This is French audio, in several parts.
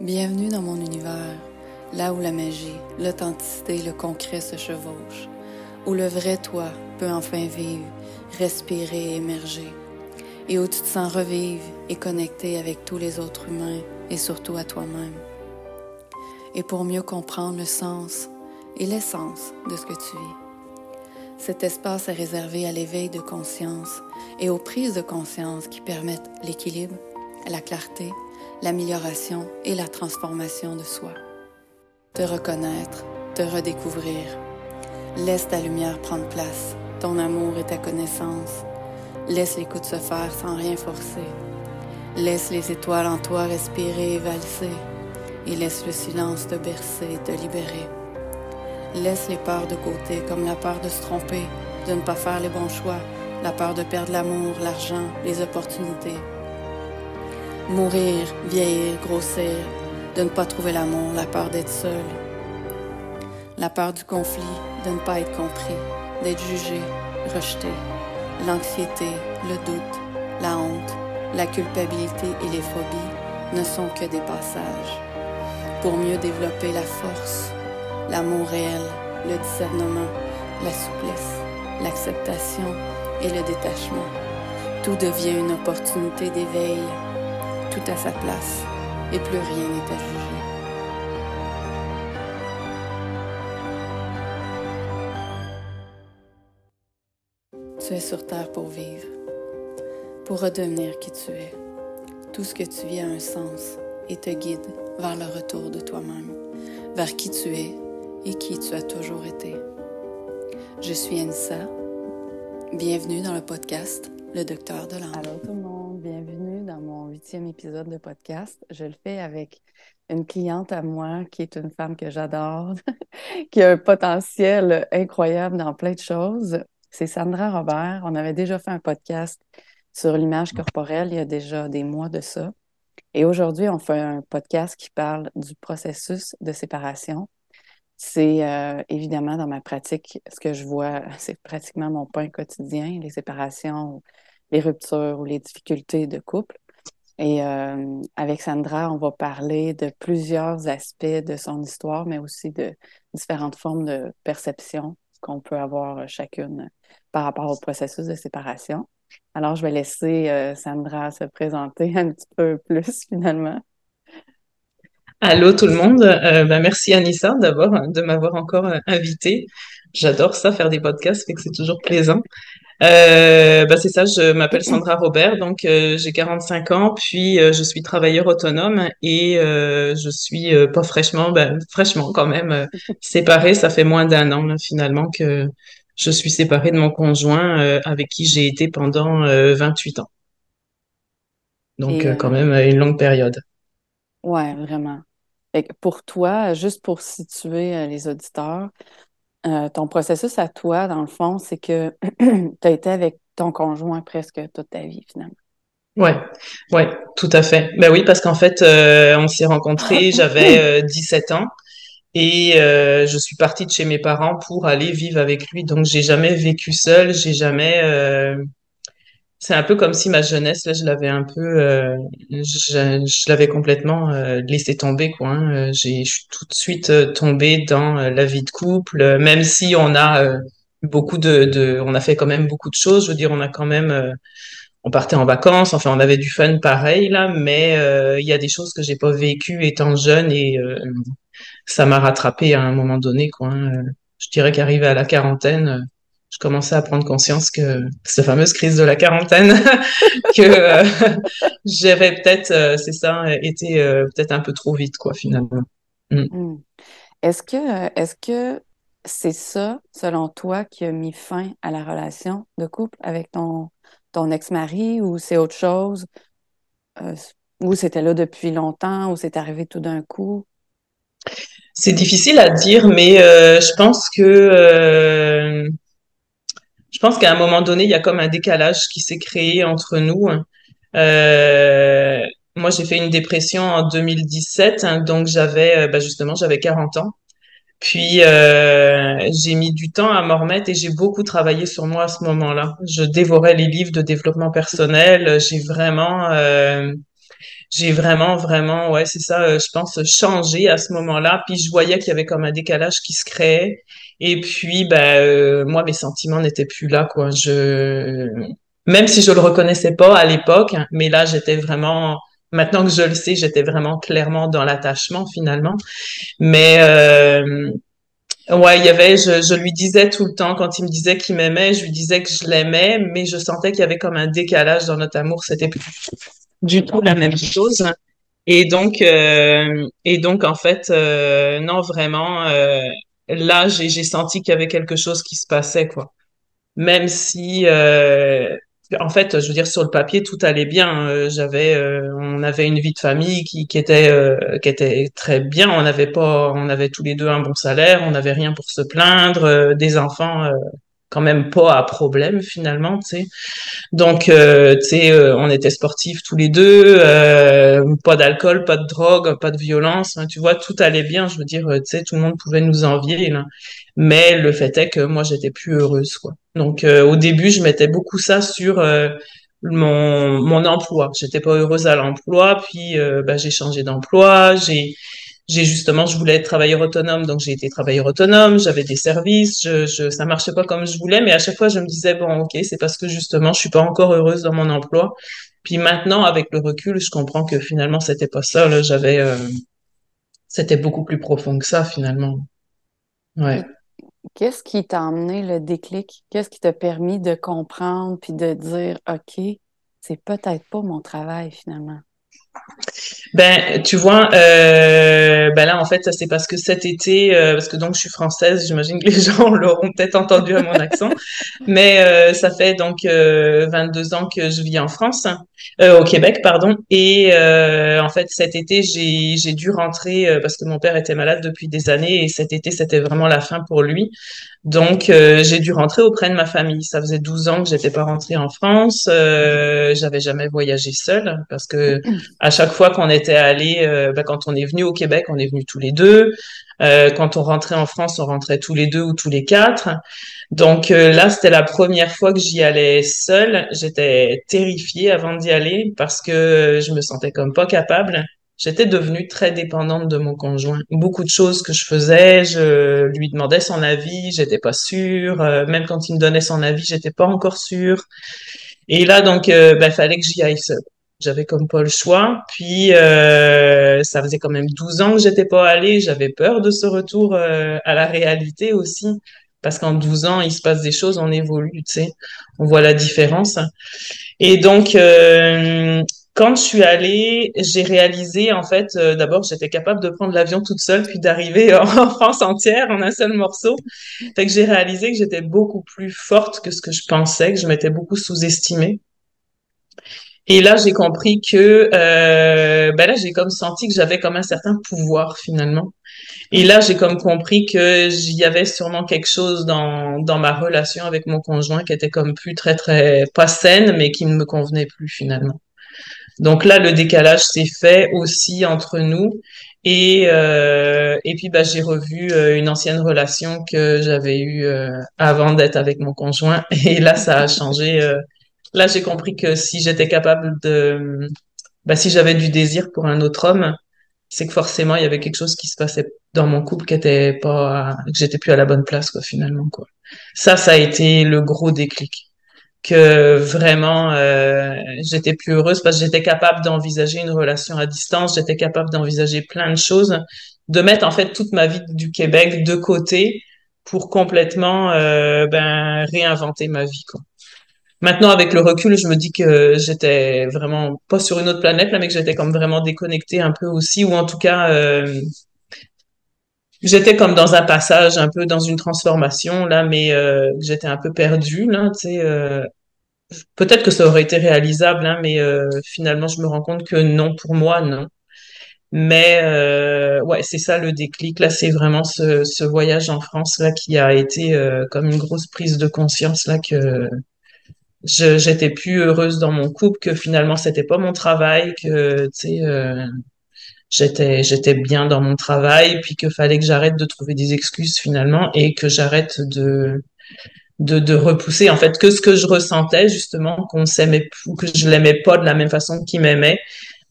Bienvenue dans mon univers, là où la magie, l'authenticité et le concret se chevauchent, où le vrai toi peut enfin vivre, respirer et émerger, et où tu te sens revivre et connecter avec tous les autres humains et surtout à toi-même. Et pour mieux comprendre le sens et l'essence de ce que tu vis. Cet espace est réservé à l'éveil de conscience et aux prises de conscience qui permettent l'équilibre, la clarté, l'amélioration et la transformation de soi. Te reconnaître, te redécouvrir. Laisse ta lumière prendre place, ton amour et ta connaissance. Laisse l'écoute se faire sans rien forcer. Laisse les étoiles en toi respirer et valser. Et laisse le silence te bercer et te libérer. Laisse les peurs de côté, comme la peur de se tromper, de ne pas faire les bons choix, la peur de perdre l'amour, l'argent, les opportunités. Mourir, vieillir, grossir, de ne pas trouver l'amour, la peur d'être seul. La peur du conflit, de ne pas être compris, d'être jugé, rejeté. L'anxiété, le doute, la honte, la culpabilité et les phobies ne sont que des passages. Pour mieux développer la force, l'amour réel, le discernement, la souplesse, l'acceptation et le détachement, tout devient une opportunité d'éveil tout à sa place et plus rien n'est à juger. Tu es sur Terre pour vivre, pour redevenir qui tu es. Tout ce que tu vis a un sens et te guide vers le retour de toi-même, vers qui tu es et qui tu as toujours été. Je suis Anissa. Bienvenue dans le podcast Le Docteur de l'âme. Épisode de podcast. Je le fais avec une cliente à moi qui est une femme que j'adore, qui a un potentiel incroyable dans plein de choses. C'est Sandra Robert. On avait déjà fait un podcast sur l'image corporelle il y a déjà des mois de ça. Et aujourd'hui, on fait un podcast qui parle du processus de séparation. C'est euh, évidemment dans ma pratique, ce que je vois, c'est pratiquement mon pain quotidien, les séparations, les ruptures ou les difficultés de couple. Et euh, avec Sandra, on va parler de plusieurs aspects de son histoire, mais aussi de différentes formes de perception qu'on peut avoir chacune par rapport au processus de séparation. Alors, je vais laisser euh, Sandra se présenter un petit peu plus finalement. Allô tout le monde, euh, ben, merci Anissa d'abord de m'avoir encore euh, invité. J'adore ça, faire des podcasts, fait que c'est toujours plaisant. Euh, ben, c'est ça, je m'appelle Sandra Robert, donc euh, j'ai 45 ans, puis euh, je suis travailleur autonome et je suis pas fraîchement, ben, fraîchement quand même séparée. Ça fait moins d'un an là, finalement que je suis séparée de mon conjoint avec qui j'ai été pendant 28 ans. Donc quand même une longue période. ouais, vraiment. Fait que pour toi, juste pour situer les auditeurs, euh, ton processus à toi, dans le fond, c'est que tu as été avec ton conjoint presque toute ta vie, finalement. Ouais, ouais, tout à fait. Ben oui, parce qu'en fait, euh, on s'est rencontrés, j'avais euh, 17 ans et euh, je suis partie de chez mes parents pour aller vivre avec lui. Donc, j'ai jamais vécu seule, j'ai jamais. C'est un peu comme si ma jeunesse, là, je l'avais un peu, euh, je, je l'avais complètement euh, laissé tomber, quoi. hein. Euh, J'ai, je suis tout de suite euh, tombée dans euh, la vie de couple, même si on a beaucoup de, de, on a fait quand même beaucoup de choses. Je veux dire, on a quand même on partait en vacances, enfin on avait du fun pareil là, mais il y a des choses que j'ai pas vécues étant jeune et ça m'a rattrapé à un moment donné quoi. hein. Je dirais qu'arrivé à la quarantaine, je commençais à prendre conscience que cette fameuse crise de la quarantaine, que euh, j'avais peut-être, euh, c'est ça, été euh, peut-être un peu trop vite quoi finalement. Mm. Hmm. Est-ce que, est-ce que c'est ça, selon toi, qui a mis fin à la relation de couple avec ton, ton ex-mari ou c'est autre chose? Ou c'était là depuis longtemps ou c'est arrivé tout d'un coup? C'est difficile à dire, mais je pense que Je pense qu'à un moment donné, il y a comme un décalage qui s'est créé entre nous. Euh, moi, j'ai fait une dépression en 2017, hein, donc j'avais, bah, justement, j'avais 40 ans. Puis euh, j'ai mis du temps à m'en remettre et j'ai beaucoup travaillé sur moi à ce moment-là. Je dévorais les livres de développement personnel. J'ai vraiment, euh, j'ai vraiment, vraiment, ouais, c'est ça, euh, je pense, changé à ce moment-là. Puis je voyais qu'il y avait comme un décalage qui se créait. Et puis, ben, euh, moi, mes sentiments n'étaient plus là, quoi. Je, même si je le reconnaissais pas à l'époque, hein, mais là, j'étais vraiment, maintenant que je le sais, j'étais vraiment clairement dans l'attachement finalement. Mais euh, Ouais, il y avait, je, je lui disais tout le temps, quand il me disait qu'il m'aimait, je lui disais que je l'aimais, mais je sentais qu'il y avait comme un décalage dans notre amour. C'était plus du tout la même chose. Et donc, euh, et donc en fait, euh, non, vraiment, euh, là, j'ai, senti qu'il y avait quelque chose qui se passait, quoi. Même si, euh, en fait, je veux dire, sur le papier, tout allait bien. Euh, j'avais, euh, on avait une vie de famille qui, qui était, euh, qui était très bien. On n'avait pas, on avait tous les deux un bon salaire. On n'avait rien pour se plaindre. euh, des enfants, euh, quand même pas à problème finalement, tu sais. Donc, euh, tu sais, euh, on était sportifs tous les deux. euh, pas d'alcool, pas de drogue, pas de violence. hein, tu vois, tout allait bien. Je veux dire, euh, tu sais, tout le monde pouvait nous envier. Là. Mais le fait est que moi, j'étais plus heureuse, quoi. Donc, euh, au début, je mettais beaucoup ça sur euh, mon, mon emploi. J'étais pas heureuse à l'emploi, puis bah, j'ai changé d'emploi. J'ai, j'ai justement, je voulais être travailleur autonome, donc j'ai été travailleur autonome. J'avais des services, je, je, ça marchait pas comme je voulais, mais à chaque fois, je me disais bon, ok, c'est parce que justement, je suis pas encore heureuse dans mon emploi. Puis maintenant, avec le recul, je comprends que finalement, c'était pas ça. J'avais, euh, c'était beaucoup plus profond que ça finalement. Ouais. Qu'est-ce qui t'a amené le déclic? Qu'est-ce qui t'a permis de comprendre puis de dire, OK, c'est peut-être pas mon travail finalement? Ben, tu vois, euh, ben là, en fait, ça c'est parce que cet été, euh, parce que donc je suis française, j'imagine que les gens l'auront peut-être entendu à mon accent, mais euh, ça fait donc euh, 22 ans que je vis en France, euh, au Québec, pardon, et euh, en fait cet été j'ai dû rentrer euh, parce que mon père était malade depuis des années et cet été c'était vraiment la fin pour lui, donc euh, j'ai dû rentrer auprès de ma famille. Ça faisait 12 ans que j'étais pas rentrée en France, euh, j'avais jamais voyagé seule parce que à chaque fois qu'on était allé, euh, ben, quand on est venu au Québec, on est venu tous les deux. Euh, quand on rentrait en France, on rentrait tous les deux ou tous les quatre. Donc euh, là, c'était la première fois que j'y allais seule. J'étais terrifiée avant d'y aller parce que je me sentais comme pas capable. J'étais devenue très dépendante de mon conjoint. Beaucoup de choses que je faisais, je lui demandais son avis, j'étais pas sûre. Euh, même quand il me donnait son avis, j'étais pas encore sûre. Et là, donc, euh, ben, fallait que j'y aille seule. J'avais comme pas le choix. Puis, euh, ça faisait quand même 12 ans que j'étais pas allée. J'avais peur de ce retour euh, à la réalité aussi. Parce qu'en 12 ans, il se passe des choses, on évolue, tu sais. On voit la différence. Et donc, euh, quand je suis allée, j'ai réalisé, en fait, euh, d'abord, j'étais capable de prendre l'avion toute seule, puis d'arriver en France entière en un seul morceau. Fait que j'ai réalisé que j'étais beaucoup plus forte que ce que je pensais, que je m'étais beaucoup sous-estimée. Et là, j'ai compris que, euh, ben là, j'ai comme senti que j'avais comme un certain pouvoir finalement. Et là, j'ai comme compris que j'y avait sûrement quelque chose dans, dans ma relation avec mon conjoint qui était comme plus très, très, pas saine, mais qui ne me convenait plus finalement. Donc là, le décalage s'est fait aussi entre nous. Et, euh, et puis, bah, j'ai revu euh, une ancienne relation que j'avais eue euh, avant d'être avec mon conjoint. Et là, ça a changé. euh, là, j'ai compris que si j'étais capable de, bah, si j'avais du désir pour un autre homme, c'est que forcément, il y avait quelque chose qui se passait dans mon couple qui était pas, que j'étais plus à la bonne place, quoi, finalement, quoi. Ça, ça a été le gros déclic que vraiment euh, j'étais plus heureuse parce que j'étais capable d'envisager une relation à distance, j'étais capable d'envisager plein de choses, de mettre en fait toute ma vie du Québec de côté pour complètement euh, ben réinventer ma vie quoi. Maintenant avec le recul, je me dis que j'étais vraiment pas sur une autre planète là, mais que j'étais comme vraiment déconnectée un peu aussi ou en tout cas euh, J'étais comme dans un passage, un peu dans une transformation là, mais euh, j'étais un peu perdue là, tu sais. euh, Peut-être que ça aurait été réalisable, hein, mais finalement, je me rends compte que non, pour moi, non. Mais ouais, c'est ça le déclic. Là, c'est vraiment ce, voyage en France là qui a été comme une grosse prise de conscience là que j'étais plus heureuse dans mon couple, que finalement c'était pas mon travail, que tu sais euh, j'étais j'étais bien dans mon travail, puis que fallait que j'arrête de trouver des excuses finalement et que j'arrête de de, de repousser en fait que ce que je ressentais justement qu'on s'aimait que je l'aimais pas de la même façon qu'il m'aimait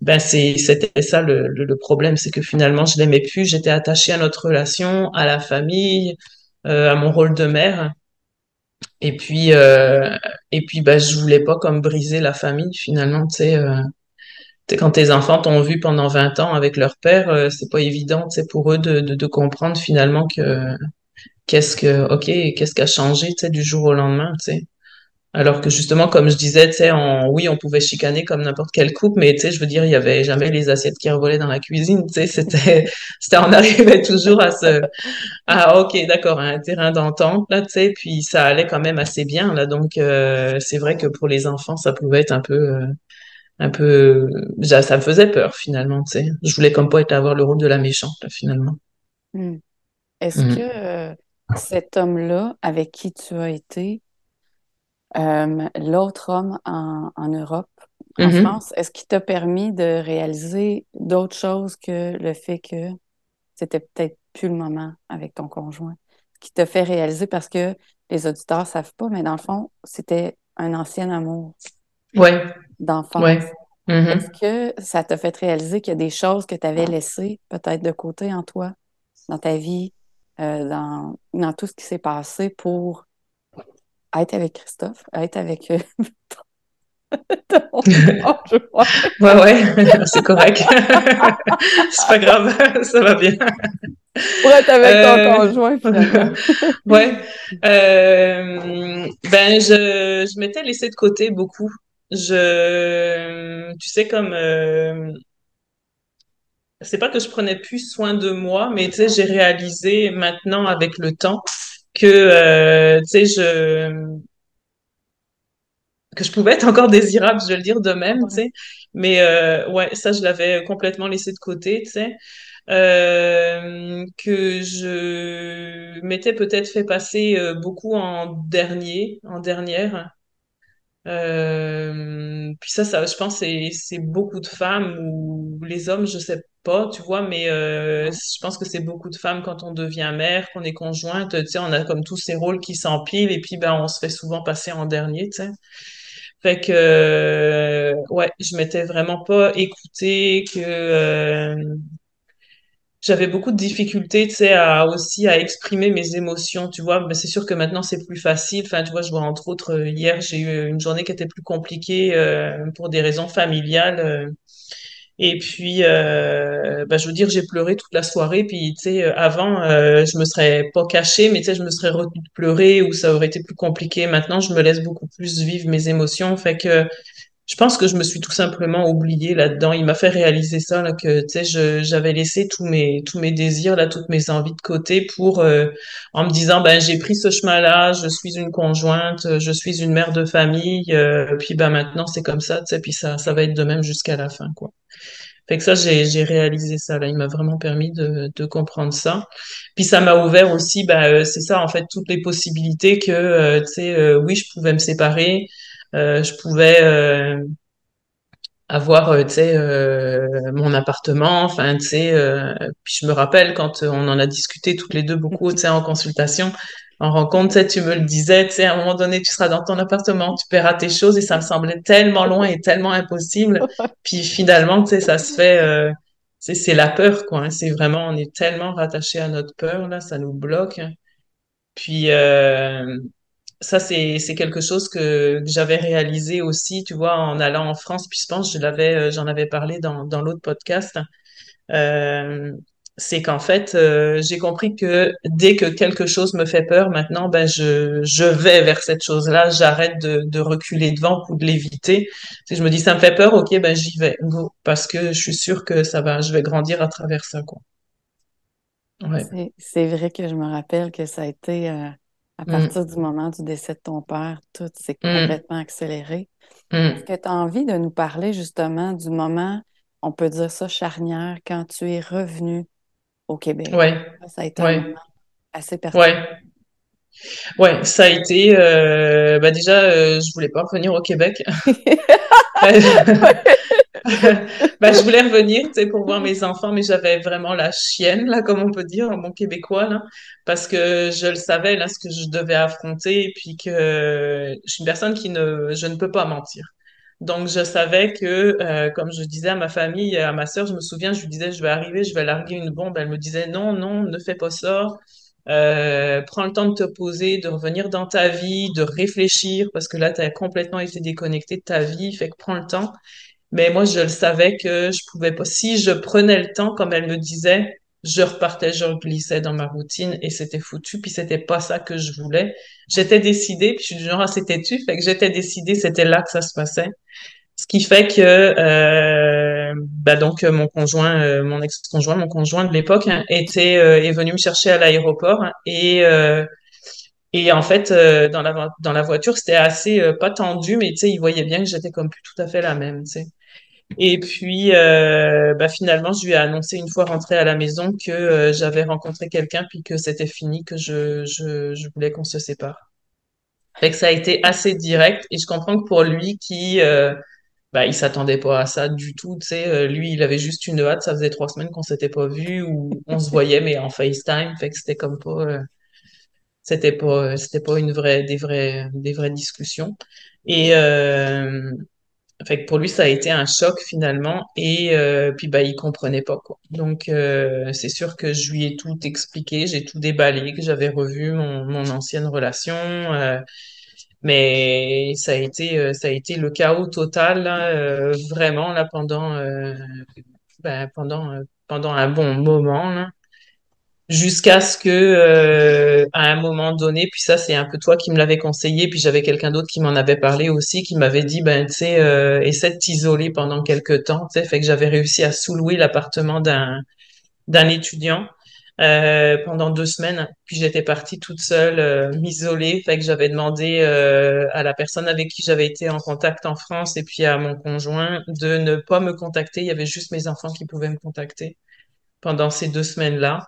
ben c'est c'était ça le, le, le problème, c'est que finalement je l'aimais plus, j'étais attachée à notre relation, à la famille, euh, à mon rôle de mère. Et puis euh, et puis ben je voulais pas comme briser la famille finalement, tu sais. Euh, quand tes enfants t'ont vu pendant 20 ans avec leur père, euh, c'est pas évident, tu pour eux de, de, comprendre finalement que qu'est-ce que, ok, qu'est-ce qui a changé, tu du jour au lendemain, tu. Alors que justement, comme je disais, tu sais, on, oui, on pouvait chicaner comme n'importe quelle couple, mais tu sais, je veux dire, il y avait jamais les assiettes qui revolaient dans la cuisine, tu sais, c'était, c'était, on arrivait toujours à se, ah, ok, d'accord, un terrain d'entente, là, tu sais, puis ça allait quand même assez bien, là, donc, euh, c'est vrai que pour les enfants, ça pouvait être un peu, euh, un peu, ça, ça me faisait peur, finalement, tu sais. Je voulais comme pas être avoir le rôle de la méchante, là, finalement. Hmm. Est-ce Mm. que euh, cet homme-là, avec qui tu as été, l'autre homme en, en Europe, en Mhm. France, est-ce qu'il t'a permis de réaliser d'autres choses que le fait que c'était peut-être plus le moment avec ton conjoint? Ce qui t'a fait réaliser, parce que les auditeurs savent pas, mais dans le fond, c'était un ancien amour Ouais, d'enfance. ouais. Mhm. Est-ce que ça t'a fait réaliser qu'il y a des choses que tu avais laissées peut-être de côté en toi, dans ta vie, euh, dans, dans tout ce qui s'est passé pour être avec Christophe, être avec ton conjoint? Ouais, ouais, c'est correct. C'est pas grave, ça va bien. Pour être avec ton Euh, conjoint, finalement. Ouais, euh, ben je, je m'étais laissé de côté beaucoup. Je, tu sais, comme, euh, c'est pas que je prenais plus soin de moi, mais tu sais, j'ai réalisé maintenant avec le temps que, euh, tu sais, je, que je pouvais être encore désirable, je vais le dire de même, tu sais. Mais euh, ouais, ça, je l'avais complètement laissé de côté, tu sais. Euh, que je m'étais peut-être fait passer euh, beaucoup en dernier, en dernière. Euh, puis ça, ça, je pense, c'est c'est beaucoup de femmes ou les hommes, je sais pas, tu vois, mais euh, je pense que c'est beaucoup de femmes quand on devient mère, qu'on est conjointe, tu sais, on a comme tous ces rôles qui s'empilent et puis ben on se fait souvent passer en dernier, tu sais. Fait que, euh, ouais, je m'étais vraiment pas écoutée, que euh, j'avais beaucoup de difficultés, tu sais, à aussi à exprimer mes émotions, tu vois. Mais c'est sûr que maintenant c'est plus facile. Enfin, tu vois, je vois entre autres euh, hier j'ai eu une journée qui était plus compliquée euh, pour des raisons familiales. euh, et puis, euh, bah, je veux dire, j'ai pleuré toute la soirée. Puis, tu sais, euh, avant, euh, je me serais pas cachée, mais tu sais, je me serais retenue de pleurer ou ça aurait été plus compliqué. Maintenant, je me laisse beaucoup plus vivre mes émotions. Fait que je pense que je me suis tout simplement oubliée là-dedans. Il m'a fait réaliser ça, là, que, tu sais, j'avais laissé tous mes, tous mes désirs, là, toutes mes envies de côté pour, euh, en me disant, ben, j'ai pris ce chemin-là, je suis une conjointe, je suis une mère de famille, euh, puis, ben, maintenant, c'est comme ça, tu sais, puis ça, ça va être de même jusqu'à la fin, quoi. Fait que ça, j'ai, réalisé ça, là. Il m'a vraiment permis de, de comprendre ça. Puis ça m'a ouvert aussi, bah, euh, c'est ça, en fait, toutes les possibilités que, euh, tu sais, euh, oui, je pouvais me séparer, je pouvais euh, avoir, euh, tu sais, euh, mon appartement, enfin, tu sais, euh, puis je me rappelle quand on en a discuté toutes les deux beaucoup, tu sais, en consultation, en rencontre, tu me le disais, tu sais, à un moment donné, tu seras dans ton appartement, tu paieras tes choses et ça me semblait tellement loin et tellement impossible. Puis finalement, tu sais, ça se fait, euh, c'est c'est la peur, quoi. hein. C'est vraiment, on est tellement rattaché à notre peur, là, ça nous bloque. Puis euh, ça, c'est c'est quelque chose que, que j'avais réalisé aussi, tu vois, en allant en France. Puis je pense, je l'avais, euh, j'en avais parlé dans dans l'autre podcast. Euh, c'est qu'en fait, euh, j'ai compris que dès que quelque chose me fait peur, maintenant, ben je je vais vers cette chose-là. J'arrête de de reculer devant ou de l'éviter. Si je me dis ça me fait peur, ok, ben j'y vais, parce que je suis sûre que ça va, je vais grandir à travers ça, quoi. Ouais. C'est, c'est vrai que je me rappelle que ça a été euh, à Mm, partir du moment du décès de ton père, tout s'est mm, complètement accéléré. Est-ce mm. que tu as envie de nous parler justement du moment, on peut dire ça, charnière, quand tu es revenu au Québec? Ouais, Ça, a été un moment assez particulier. ouais. Ouais, ça a été euh, bah déjà euh, je voulais pas revenir au Québec. Bah, je voulais revenir, pour voir mes enfants, mais j'avais vraiment la chienne, là, comme on peut dire, bon québécois, parce que je le savais, là, ce que je devais affronter, et puis que je suis une personne qui ne, je ne peux pas mentir. Donc, je savais que, euh, comme je disais à ma famille, à ma sœur, je me souviens, je lui disais, je vais arriver, je vais larguer une bombe. Elle me disait, non, non, ne fais pas ça. Euh, prends le temps de te poser, de revenir dans ta vie, de réfléchir, parce que là, tu as complètement été déconnecté de ta vie, fait que prends le temps. Mais moi, je le savais que je pouvais pas. Si je prenais le temps, comme elle me disait, je repartais, je glissais dans ma routine et c'était foutu. Puis c'était pas ça que je voulais. J'étais décidée, puis je suis du genre, ah, c'était tu, fait que j'étais décidée, c'était là que ça se passait. Ce qui fait que, euh, bah donc mon conjoint, euh, mon ex-conjoint, mon conjoint de l'époque hein, était euh, est venu me chercher à l'aéroport hein, et euh, et en fait dans la dans la voiture c'était assez pas tendu mais tu sais il voyait bien que j'étais comme plus tout à fait la même tu sais. Et puis bah finalement je lui ai annoncé une fois rentrée à la maison que j'avais rencontré quelqu'un puis que c'était fini que je je je voulais qu'on se sépare. Fait que ça a été assez direct et je comprends que pour lui qui bah, il s'attendait pas à ça du tout, tu sais. Euh, lui, il avait juste une hâte. Ça faisait trois semaines qu'on s'était pas vu ou on se voyait, mais en FaceTime. Fait que c'était comme pas, euh, c'était pas, c'était pas une vraie, des vraies, des vraies discussions. Et, euh, fait que pour lui, ça a été un choc finalement. Et, euh, puis, bah, il comprenait pas, quoi. Donc, euh, c'est sûr que je lui ai tout expliqué, j'ai tout déballé, que j'avais revu mon, mon ancienne relation. Euh, mais ça a été, euh, ça a été le chaos total, là, euh, vraiment, là, pendant, ben, pendant, pendant un bon moment, là. Jusqu'à ce que, euh, à un moment donné, puis ça, c'est un peu toi qui me l'avais conseillé, puis j'avais quelqu'un d'autre qui m'en avait parlé aussi, qui m'avait dit, ben, tu sais, euh, essaie de t'isoler pendant quelques temps, tu sais, fait que j'avais réussi à sous-louer l'appartement d'un, d'un étudiant euh, pendant deux semaines. Puis j'étais partie toute seule, euh, m'isoler. Fait que j'avais demandé euh, à la personne avec qui j'avais été en contact en France et puis à mon conjoint de ne pas me contacter. Il y avait juste mes enfants qui pouvaient me contacter pendant ces deux semaines-là.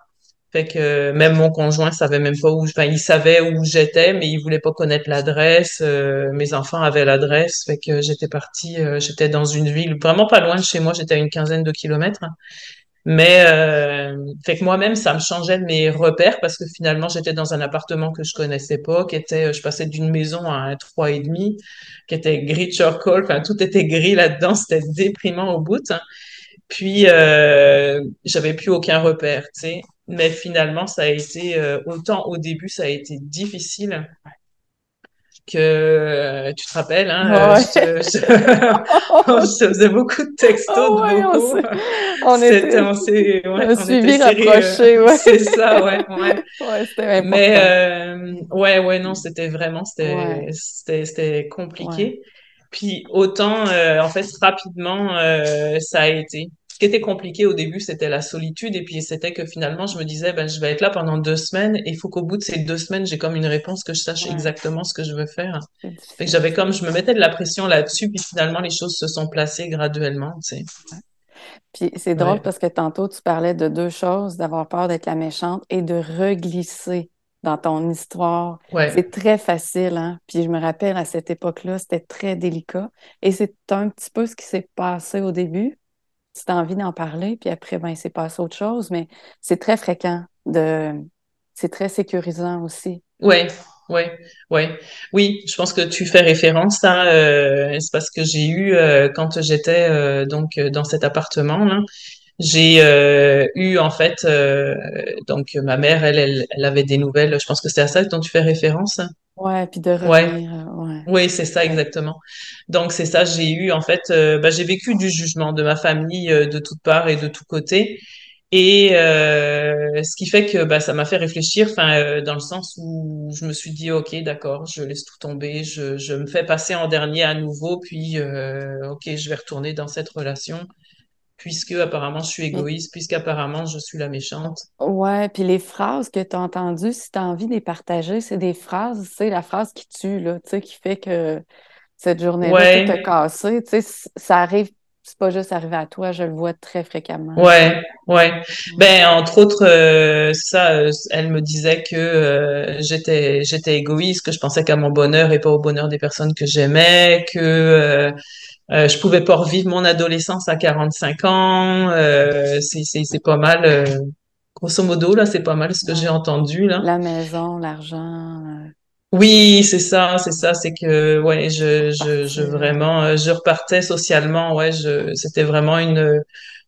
Fait que même mon conjoint savait même pas où, enfin, il savait où j'étais, mais il voulait pas connaître l'adresse. Euh, mes enfants avaient l'adresse, fait que j'étais partie, euh, j'étais dans une ville vraiment pas loin de chez moi, j'étais à une quinzaine de kilomètres. Mais euh, fait que moi-même, ça me changeait mes repères parce que finalement, j'étais dans un appartement que je connaissais pas, qui était, je passais d'une maison à un trois et demi, qui était gris charcoal, enfin tout était gris là-dedans, c'était déprimant au bout. hein. Puis euh, j'avais plus aucun repère, tu sais. Mais finalement, ça a été euh, autant au début, ça a été difficile que euh, tu te rappelles, hein, euh, Ouais. je, je, je faisais beaucoup de textos, de ouais, on s'est- on C'était, était on s'est, ouais, on suivi serrés, rapproché, euh, ouais. c'est ça, ouais, ouais. C'était Mais euh, ouais, ouais, non, c'était vraiment, c'était, c'était, compliqué. Puis autant, euh, en fait, rapidement, euh, ça a été. Ce qui était compliqué au début, c'était la solitude, et puis c'était que finalement, je me disais, ben, je vais être là pendant deux semaines, et il faut qu'au bout de ces deux semaines, j'ai comme une réponse que je sache Ouais, exactement ce que je veux faire. Fait que j'avais comme, je me mettais de la pression là-dessus, puis finalement, les choses se sont placées graduellement, tu sais. Puis c'est drôle Ouais, parce que tantôt, tu parlais de deux choses, d'avoir peur d'être la méchante et de reglisser dans ton histoire. ouais, C'est très facile, hein? Puis je me rappelle, à cette époque-là, c'était très délicat. Et c'est un petit peu ce qui s'est passé au début. As envie d'en parler, puis après, ben, il s'est passé autre chose, mais c'est très fréquent de... C'est très sécurisant aussi. ouais, ouais, ouais. Oui, je pense que tu fais référence à, euh, c'est parce que j'ai eu, euh, quand j'étais euh, donc euh, dans cet appartement-là, j'ai eu en fait, donc ma mère, elle, elle avait des nouvelles, je pense que c'est à ça dont tu fais référence? Ouais, puis de revenir, euh, ouais. oui, c'est ça exactement. Donc c'est ça, j'ai eu en fait, euh, bah, j'ai vécu du jugement de ma famille euh, de toutes parts et de tous côtés. Et euh, ce qui fait que bah, ça m'a fait réfléchir, enfin, dans le sens où je me suis dit, OK, d'accord, je laisse tout tomber, je, je me fais passer en dernier à nouveau, puis euh, OK, je vais retourner dans cette relation, puisque apparemment je suis égoïste, puisqu'apparemment je suis la méchante. ouais, puis les phrases que tu as entendues, si tu as envie de les partager, c'est des phrases, c'est la phrase qui tue, là, tu sais, qui fait que cette journée-là, Ouais, cassé. Tu sais, ça arrive, c'est pas juste arrivé à toi, je le vois très fréquemment. ouais, ouais. Ouais. Ben, entre autres, euh, ça, euh, elle me disait que euh, j'étais, j'étais égoïste, que je pensais qu'à mon bonheur et pas au bonheur des personnes que j'aimais, que euh, je pouvais pas revivre mon adolescence à 45 ans. Euh, c'est, c'est, c'est pas mal, euh, grosso modo, là, c'est pas mal ce que j'ai entendu, là. La maison, l'argent, euh, Oui, c'est ça, c'est ça, c'est que ouais, je, je, je vraiment, euh, je repartais socialement, ouais, je, c'était vraiment une,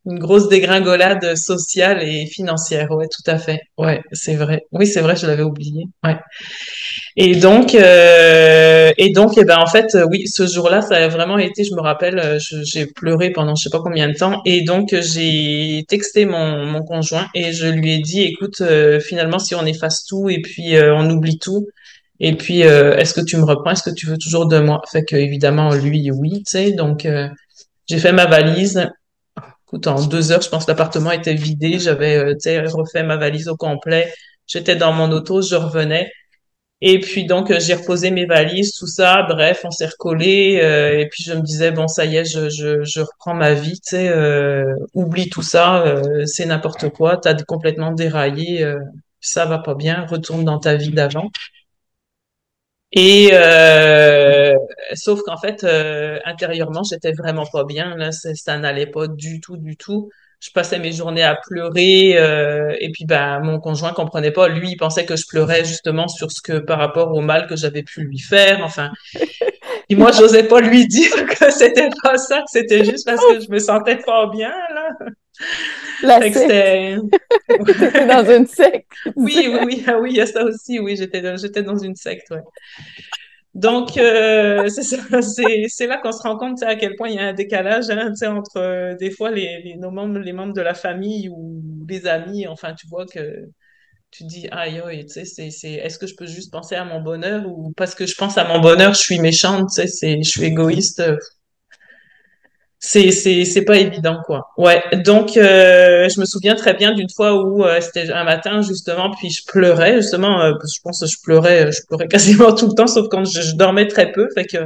une grosse dégringolade sociale et financière, ouais, tout à fait, ouais, c'est vrai, oui, c'est vrai, je l'avais oublié, ouais. Et donc, euh, et donc, eh ben, en fait, oui, ce jour-là, ça a vraiment été, je me rappelle, euh, j'ai pleuré pendant je sais pas combien de temps, et donc j'ai texté mon, mon conjoint et je lui ai dit, écoute, euh, finalement, si on efface tout et puis euh, on oublie tout, et puis euh, est-ce que tu me reprends, est-ce que tu veux toujours de moi? Fait que évidemment, lui, oui, tu sais, donc euh, j'ai fait ma valise. Écoute, en deux heures, je pense l'appartement était vidé, j'avais, euh, refait ma valise au complet. J'étais dans mon auto, je revenais. Et puis donc euh, j'ai reposé mes valises, tout ça. Bref, on s'est recollé. euh, et puis je me disais bon ça y est, je, je, je reprends ma vie. Tu sais, euh, oublie tout ça, euh, c'est n'importe quoi. T'as complètement déraillé, euh, ça va pas bien. Retourne dans ta vie d'avant. Et euh, sauf qu'en fait euh, intérieurement j'étais vraiment pas bien. Là, ça n'allait pas du tout, du tout. Je passais mes journées à pleurer euh, et puis bah mon conjoint comprenait pas. Lui, il pensait que je pleurais justement sur ce que par rapport au mal que j'avais pu lui faire. Enfin, et moi j'osais pas lui dire que c'était pas ça, que c'était juste parce que je me sentais pas bien là. La c'était T'étais dans une secte. oui, oui, oui, ah oui, il y a ça aussi. Oui, j'étais dans- j'étais dans une secte, ouais. Donc, euh, c'est ça, c'est, c'est là qu'on se rend compte, à quel point il y a un décalage, hein, entre euh, des fois les, les, nos membres, les membres de la famille ou les amis, enfin, tu vois que tu dis, aïe, aïe, tu sais, c'est, c'est, est-ce que je peux juste penser à mon bonheur ou parce que je pense à mon bonheur, je suis méchante, tu sais, c'est, je suis égoïste, c'est, c'est, c'est pas évident, quoi. Ouais. Donc, euh, je me souviens très bien d'une fois où euh, c'était un matin, justement, puis je pleurais, justement, euh, je pense que je pleurais, je pleurais quasiment tout le temps, sauf quand je, je dormais très peu, fait que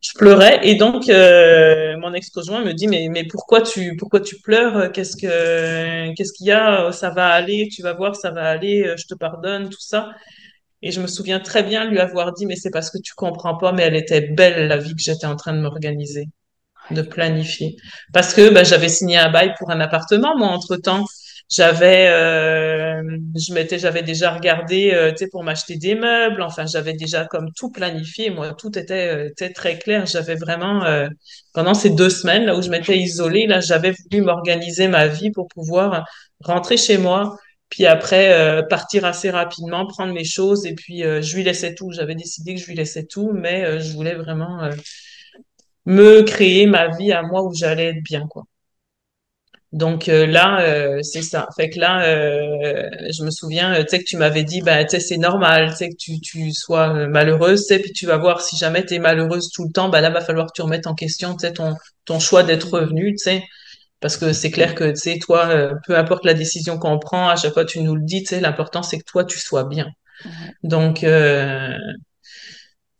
je pleurais. Et donc, euh, mon ex-conjoint me dit, mais, mais pourquoi tu, pourquoi tu pleures? Qu'est-ce que, qu'est-ce qu'il y a? Ça va aller, tu vas voir, ça va aller, je te pardonne, tout ça. Et je me souviens très bien lui avoir dit, mais c'est parce que tu comprends pas, mais elle était belle, la vie que j'étais en train de m'organiser de planifier. Parce que bah, j'avais signé un bail pour un appartement, moi, entre-temps. J'avais, euh, je m'étais, j'avais déjà regardé, euh, tu sais, pour m'acheter des meubles. Enfin, j'avais déjà comme tout planifié. Moi, tout était, euh, était très clair. J'avais vraiment, euh, pendant ces deux semaines là où je m'étais isolée, là, j'avais voulu m'organiser ma vie pour pouvoir rentrer chez moi. Puis après, euh, partir assez rapidement, prendre mes choses et puis euh, je lui laissais tout. J'avais décidé que je lui laissais tout, mais euh, je voulais vraiment euh, me créer ma vie à moi où j'allais être bien, quoi. Donc euh, là, euh, c'est ça. Fait que là, euh, je me souviens, euh, tu sais, que tu m'avais dit, ben, tu sais, c'est normal, tu sais, que tu, tu sois euh, malheureuse, tu sais, puis tu vas voir si jamais tu es malheureuse tout le temps, ben là, va falloir que tu remettes en question, tu sais, ton, ton choix d'être revenu, tu sais. Parce que c'est clair que, tu sais, toi, euh, peu importe la décision qu'on prend, à chaque fois tu nous le dis, tu sais, l'important c'est que toi, tu sois bien. Ouais. Donc, euh,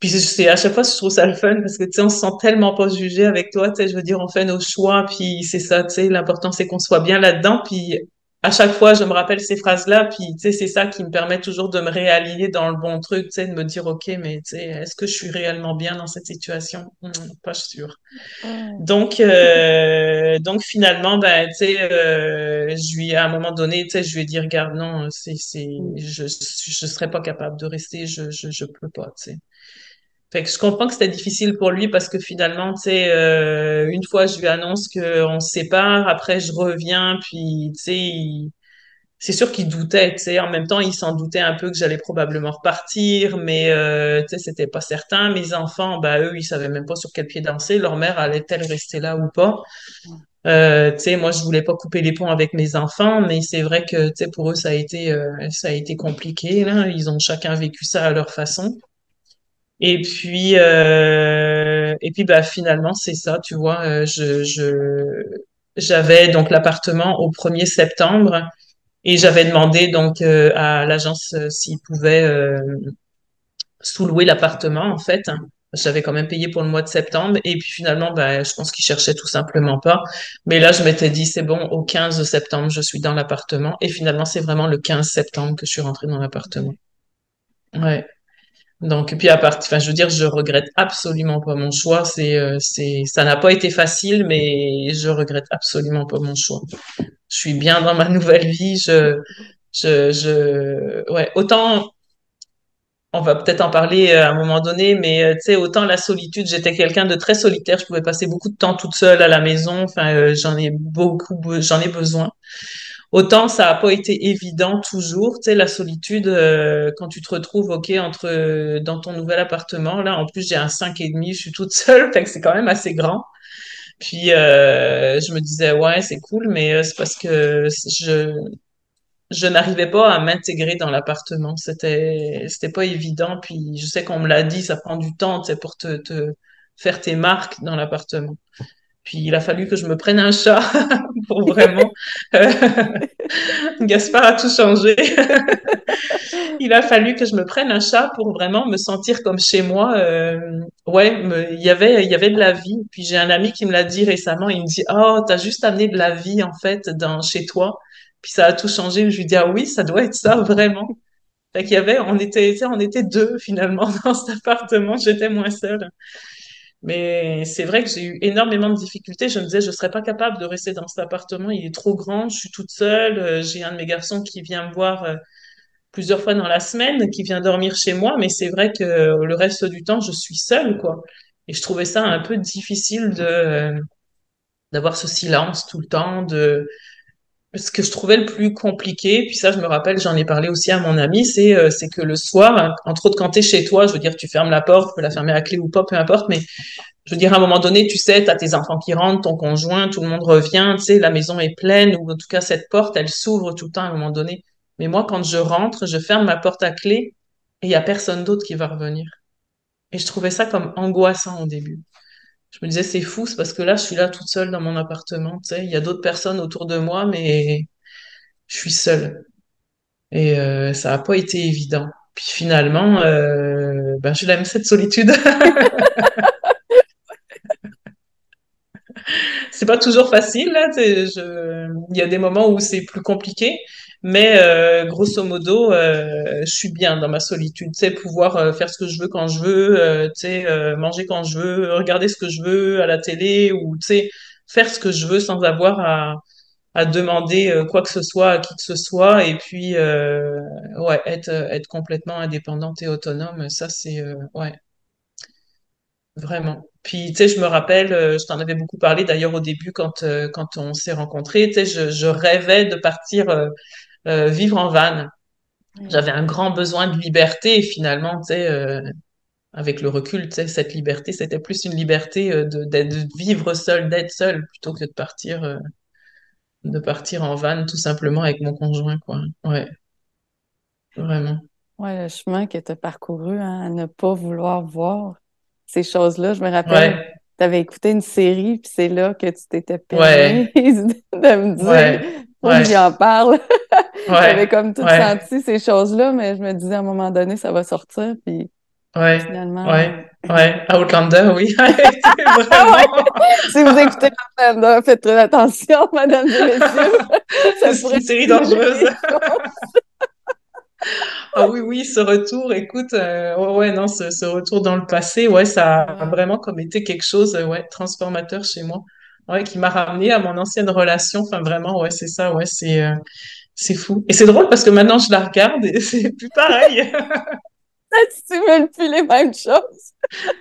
puis c'est à chaque fois je trouve ça le fun parce que tu sais on se sent tellement pas jugé avec toi, tu sais je veux dire on fait nos choix puis c'est ça, tu sais l'important c'est qu'on soit bien là-dedans puis à chaque fois je me rappelle ces phrases-là puis tu sais c'est ça qui me permet toujours de me réaligner dans le bon truc, tu sais de me dire OK mais tu sais est-ce que je suis réellement bien dans cette situation? Hmm, Pas sûr. Donc euh, donc finalement ben tu sais euh, je lui à un moment donné tu sais je lui ai dit regarde non c'est c'est je je serais pas capable de rester je je je peux pas tu sais. Fait que je comprends que c'était difficile pour lui parce que finalement, tu sais, euh, une fois je lui annonce qu'on se sépare, après je reviens, puis tu sais, c'est sûr qu'il doutait, tu sais, en même temps il s'en doutait un peu que j'allais probablement repartir, mais euh, tu sais, c'était pas certain. Mes enfants, bah eux, ils savaient même pas sur quel pied danser, leur mère allait-elle rester là ou pas? Euh, tu sais, moi je voulais pas couper les ponts avec mes enfants, mais c'est vrai que tu sais, pour eux ça a été euh, ça a été compliqué là, ils ont chacun vécu ça à leur façon. Et puis, euh, et puis bah, finalement, c'est ça, tu vois. euh, je, je, j'avais donc l'appartement au 1er septembre et j'avais demandé donc euh, à l'agence euh, s'ils pouvaient euh, sous-louer l'appartement, en fait. J'avais quand même payé pour le mois de septembre et puis finalement, bah, je pense qu'ils cherchaient tout simplement pas. Mais là, je m'étais dit, c'est bon, au 15 septembre, je suis dans l'appartement. Et finalement, c'est vraiment le 15 septembre que je suis rentrée dans l'appartement. Ouais. Donc, puis à partir, enfin, je veux dire, je regrette absolument pas mon choix. C'est, euh, c'est, ça n'a pas été facile, mais je regrette absolument pas mon choix. Je suis bien dans ma nouvelle vie. Je, je, je, ouais, autant, on va peut-être en parler à un moment donné, mais tu sais, autant la solitude, j'étais quelqu'un de très solitaire, je pouvais passer beaucoup de temps toute seule à la maison, enfin, j'en ai beaucoup, j'en ai besoin. Autant ça n'a pas été évident toujours, tu sais, la solitude, euh, quand tu te retrouves, OK, entre, euh, dans ton nouvel appartement, là, en plus, j'ai un 5 et demi, je suis toute seule, fait que c'est quand même assez grand. Puis, euh, je me disais, ouais, c'est cool, mais c'est parce que je, je n'arrivais pas à m'intégrer dans l'appartement. C'était, c'était pas évident. Puis, je sais qu'on me l'a dit, ça prend du temps, sais, pour te, te faire tes marques dans l'appartement. Puis il a fallu que je me prenne un chat pour vraiment. Gaspard a tout changé. il a fallu que je me prenne un chat pour vraiment me sentir comme chez moi. Euh, ouais, il y avait, il y avait de la vie. Puis j'ai un ami qui me l'a dit récemment. Il me dit, oh, t'as juste amené de la vie en fait dans chez toi. Puis ça a tout changé. Je lui dis, ah oui, ça doit être ça vraiment. Fait qu'il y avait, on était, on était deux finalement dans cet appartement. J'étais moins seule. Mais c'est vrai que j'ai eu énormément de difficultés. Je me disais, je ne serais pas capable de rester dans cet appartement. Il est trop grand, je suis toute seule. Euh, j'ai un de mes garçons qui vient me voir euh, plusieurs fois dans la semaine, qui vient dormir chez moi. Mais c'est vrai que le reste du temps, je suis seule, quoi. Et je trouvais ça un peu difficile de euh, d'avoir ce silence tout le temps, de ce que je trouvais le plus compliqué, puis ça, je me rappelle, j'en ai parlé aussi à mon ami, c'est euh, c'est que le soir, entre autres, quand tu es chez toi, je veux dire, tu fermes la porte, tu peux la fermer à clé ou pas, peu importe, mais je veux dire, à un moment donné, tu sais, tu as tes enfants qui rentrent, ton conjoint, tout le monde revient, tu sais, la maison est pleine, ou en tout cas, cette porte, elle s'ouvre tout le temps à un moment donné. Mais moi, quand je rentre, je ferme ma porte à clé et il y a personne d'autre qui va revenir. Et je trouvais ça comme angoissant au début je me disais, c'est fou, c'est parce que là, je suis là toute seule dans mon appartement, tu sais. Il y a d'autres personnes autour de moi, mais je suis seule. Et euh, ça n'a pas été évident. Puis finalement, euh, ben, je l'aime cette solitude. c'est pas toujours facile, là. Il y a des moments où c'est plus compliqué. Mais euh, grosso modo, euh, je suis bien dans ma solitude, tu sais, pouvoir euh, faire ce que je veux quand je veux, tu sais, manger quand je veux, regarder ce que je veux à la télé ou tu sais, faire ce que je veux sans avoir à, à demander quoi que ce soit à qui que ce soit et puis ouais, être être complètement indépendante et autonome, ça c'est ouais, vraiment. Puis tu sais, je me rappelle, je t'en avais beaucoup parlé d'ailleurs au début quand quand on s'est rencontrés, tu sais, je, rêvais de partir vivre en van. J'avais un grand besoin de liberté et finalement, tu sais, euh, avec le recul, tu sais, cette liberté, c'était plus une liberté euh, de, de, vivre seul, d'être seul, plutôt que de partir, de partir en van tout simplement avec mon conjoint, quoi. Ouais, vraiment. Ouais, le chemin que tu as parcouru, hein, à ne pas vouloir voir ces choses-là. Je me rappelle, tu avais écouté une série, puis c'est là que tu t'étais permise de me dire, ouais. J'y en parle. J'avais comme tout senti ces choses-là, mais je me disais à un moment donné, ça va sortir. Puis ouais. finalement. Ouais. Ouais, Outlander, oui. si vous écoutez Outlander, faites très attention, madame et messieurs. C'est une série dangereuse. ah oui, oui, ce retour, écoute, euh, ouais, non, ce, ce, retour dans le passé, ouais, ça a vraiment comme été quelque chose, ouais, transformateur chez moi, ouais, qui m'a ramené à mon ancienne relation. Enfin, vraiment, ouais, c'est ça, ouais, c'est, euh, c'est fou. Et c'est drôle parce que maintenant, je la regarde et c'est plus pareil. tu veux plus les mêmes choses.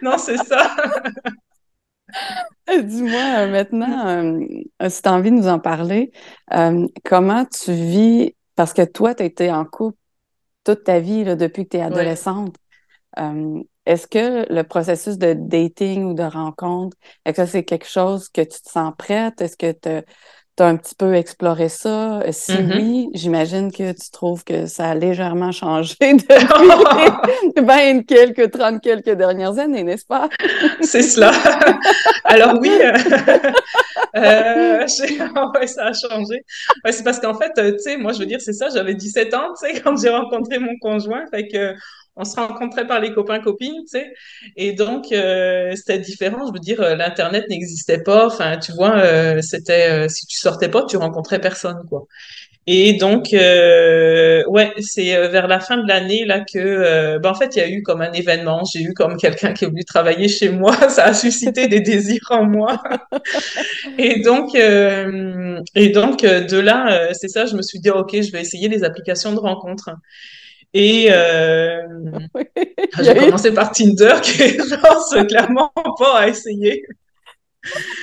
non, c'est ça. Dis-moi euh, maintenant, euh, si tu as envie de nous en parler, euh, comment tu vis, parce que toi, tu as été en couple toute ta vie là, depuis que tu es adolescente. Est-ce que le processus de dating ou de rencontre, est-ce que c'est quelque chose que tu te sens prête? Est-ce que tu un petit peu exploré ça? Si mm-hmm. oui, j'imagine que tu trouves que ça a légèrement changé depuis 20 quelques, 30 quelques dernières années, n'est-ce pas? C'est cela. Alors oui, euh, euh ça a changé. c'est parce qu'en fait, euh, tu sais, moi je veux dire, c'est ça, j'avais 17 ans, tu sais, quand j'ai rencontré mon conjoint, fait que on se rencontrait par les copains copines, tu sais. Et donc euh, c'était différent. Je veux dire, euh, l'internet n'existait pas. Enfin, tu vois, euh, c'était si tu sortais pas, tu rencontrais personne, quoi. Et donc, ouais, c'est vers la fin de l'année là que, ben, en fait, il y a eu comme un événement. J'ai eu comme quelqu'un qui est venu travailler chez moi. Ça a suscité des désirs en moi. et donc, et donc de là, c'est ça. Je me suis dit, ok, je vais essayer les applications de rencontres. Et euh, j'ai commencé par Tinder, qui est genre clairement pas à essayer.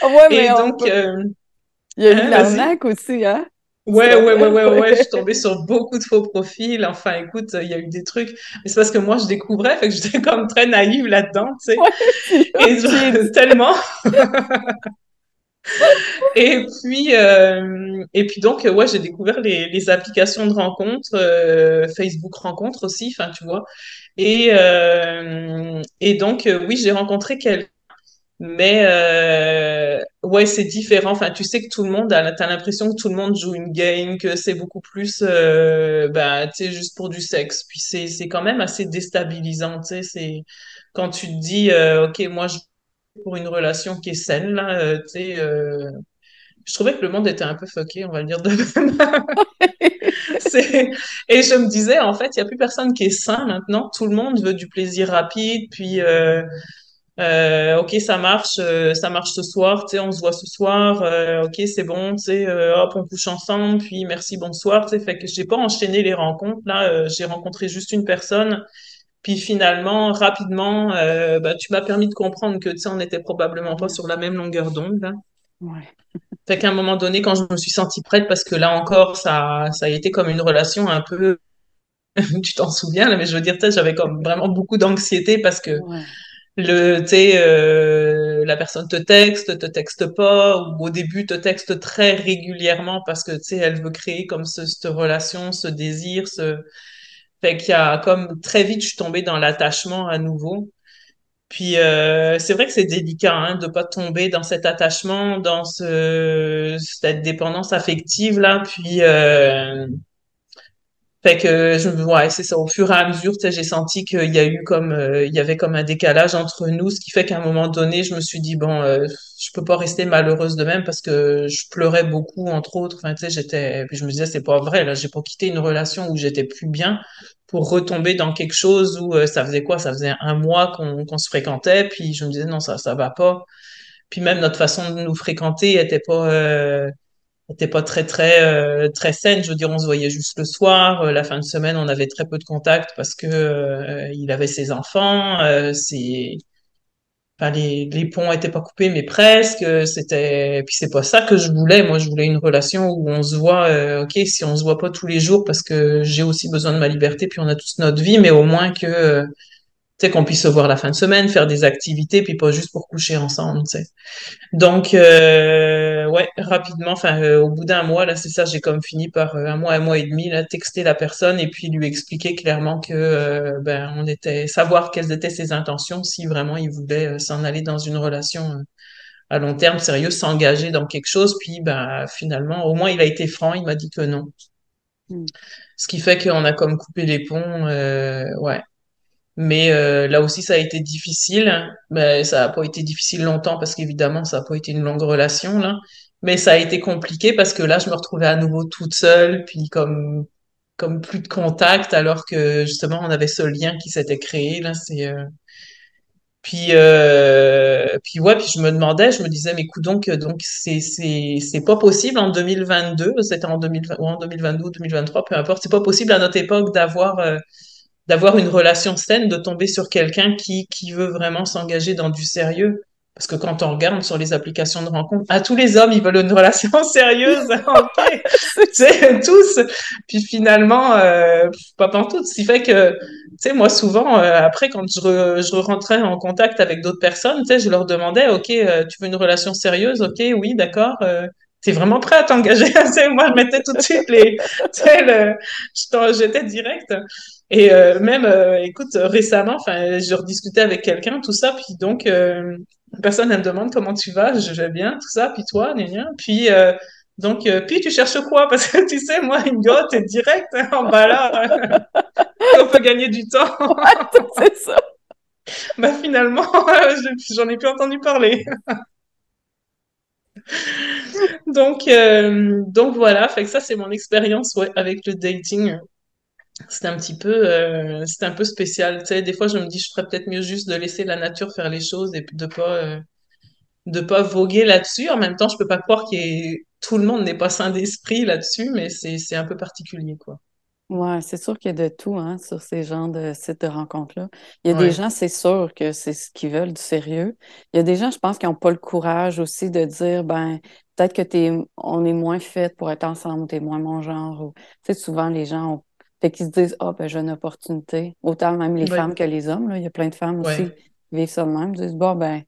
Ah ouais, mais Et donc, euh, il y a eu hein, l'arnaque aussi, hein? Ouais, ouais, ouais, ouais, ouais, je suis tombée sur beaucoup de faux profils. Enfin, écoute, il y a eu des trucs. Mais c'est parce que moi, je découvrais, fait que j'étais comme très naïve là-dedans, tu sais. Ouais, Et genre, tellement. Et puis, euh, et puis donc, ouais, j'ai découvert les, applications de rencontres, euh, Facebook Rencontres aussi, enfin, tu vois. Et, euh, et donc, oui, j'ai rencontré quelqu'un, mais ouais, c'est différent. Enfin, tu sais que tout le monde a, t'as l'impression que tout le monde joue une game, que c'est beaucoup plus, bah, tu sais, juste pour du sexe. Puis c'est, c'est quand même assez déstabilisant, tu sais. C'est quand tu te dis, ok, moi, je pour une relation qui est saine, là, euh, tu sais. euh, je trouvais que le monde était un peu fucké, on va le dire de même. Et je me disais, en fait, il n'y a plus personne qui est sain maintenant. Tout le monde veut du plaisir rapide, puis euh, ok, ça marche, euh, ça marche ce soir, tu sais, on se voit ce soir, euh, ok, c'est bon, tu sais, hop, on couche ensemble, puis merci, bonsoir, tu sais, fait que j'ai pas enchaîné les rencontres, là, j'ai rencontré juste une personne, puis finalement, rapidement, euh, bah, tu m'as permis de comprendre que, tu sais, on n'était probablement pas sur la même longueur d'onde, là. Ouais. Fait qu'à un moment donné, quand je me suis sentie prête, parce que là encore, ça, ça a été comme une relation un peu, tu t'en souviens, là, mais je veux dire, j'avais comme vraiment beaucoup d'anxiété parce que Ouais. le, tu sais, euh, la personne te texte, te texte pas, ou au début te texte très régulièrement parce que, tu sais, elle veut créer comme ce, cette relation, ce désir, ce, fait qu'il y a comme très vite, je suis tombée dans l'attachement à nouveau. Puis euh, c'est vrai que c'est délicat hein, de pas tomber dans cet attachement, dans ce, cette dépendance affective là. Puis euh, fait que je ouais, c'est ça. Au fur et à mesure, j'ai senti qu'il y a eu comme euh, il y avait comme un décalage entre nous, ce qui fait qu'à un moment donné, je me suis dit bon, euh, je peux pas rester malheureuse de même parce que je pleurais beaucoup entre autres. Enfin, tu sais, j'étais puis je me disais c'est pas vrai là, j'ai pas quitté une relation où j'étais plus bien pour retomber dans quelque chose où euh, ça faisait quoi? Ça faisait un mois qu'on qu'on se fréquentait, puis je me disais non, ça ça va pas. Puis même notre façon de nous fréquenter était pas euh, était pas très très euh, très saine. Je veux dire, on se voyait juste le soir. Euh, la fin de semaine, on avait très peu de contact parce que euh, il avait ses enfants. Euh, ses... Enfin, les, les ponts étaient pas coupés, mais presque. C'était puis c'est pas ça que je voulais. Moi, je voulais une relation où on se voit. euh, ok, si on se voit pas tous les jours parce que j'ai aussi besoin de ma liberté, puis on a tous notre vie, mais au moins que euh, sais qu'on puisse se voir la fin de semaine, faire des activités, puis pas juste pour coucher ensemble. Tu sais. Donc, euh, ouais, rapidement, enfin, euh, au bout d'un mois, là, c'est ça, j'ai comme fini par euh, un mois, un mois et demi, là, texter la personne et puis lui expliquer clairement que, ben, on était, savoir quelles étaient ses intentions, si vraiment il voulait s'en aller dans une relation à long terme, sérieuse, s'engager dans quelque chose. Puis, ben, finalement, au moins, il a été franc, il m'a dit que non. Mm. Ce qui fait qu'on a comme coupé les ponts, euh, ouais. Mais euh, là aussi, ça a été difficile. Mais ça n'a pas été difficile longtemps parce qu'évidemment, ça n'a pas été une longue relation, là. Mais ça a été compliqué parce que là, je me retrouvais à nouveau toute seule, puis comme, comme plus de contact, alors que justement, on avait ce lien qui s'était créé, là. C'est, euh, Puis, euh, puis ouais, puis je me demandais, je me disais, mais écoute, donc, donc c'est, c'est, c'est pas possible en 2022, c'était en 2020, ou en 2022 ou 2023, peu importe, c'est pas possible à notre époque d'avoir d'avoir une relation saine, de tomber sur quelqu'un qui, qui veut vraiment s'engager dans du sérieux. Parce que quand on regarde sur les applications de rencontre, à tous les hommes, ils veulent une relation sérieuse, ok, tous. Puis finalement, euh, pas pantoute. Ce qui fait que, tu sais, moi, souvent, euh, après, quand je, re- je rentrais en contact avec d'autres personnes, tu sais, je leur demandais, ok, euh, tu veux une relation sérieuse? Ok, oui, d'accord. T'es vraiment prêt à t'engager? Moi, je mettais tout de suite les, le, j'étais direct. Et euh, même, euh, écoute, récemment, enfin, je rediscutais avec quelqu'un, tout ça, puis donc, euh, personne, elle me demande comment tu vas, je vais bien, tout ça, puis toi, gna. Puis, donc, puis tu cherches quoi? Parce que tu sais, moi, une gosse, t'es direct, hein, en bas là, on peut gagner du temps. C'est ça. Bah, finalement, je- j'en ai plus entendu parler. Donc, euh, donc voilà, fait que ça, c'est mon expérience, avec le dating. C'était un petit peu, euh, un peu spécial. Tu des fois, je me dis, je ferais peut-être mieux juste de laisser la nature faire les choses et de pas, euh, de pas voguer là-dessus. En même temps, je peux pas croire que tout le monde n'est pas sain d'esprit là-dessus, mais c'est, c'est un peu particulier, quoi. Ouais, c'est sûr qu'il y a de tout hein, sur ces genres de sites de rencontres-là. Il y a des gens, c'est sûr que c'est ce qu'ils veulent, du sérieux. Il y a des gens, je pense, qui n'ont pas le courage aussi de dire, ben, peut-être que t'es, on est moins fait pour être ensemble, ou t'es moins mon genre. Ou, tu sais, souvent, les gens ont, fait qu'ils se disent, ah, ben, j'ai une opportunité. Autant même les ouais, femmes que les hommes, là. Il y a plein de femmes aussi qui vivent ça de même. Ils disent, bon, ben,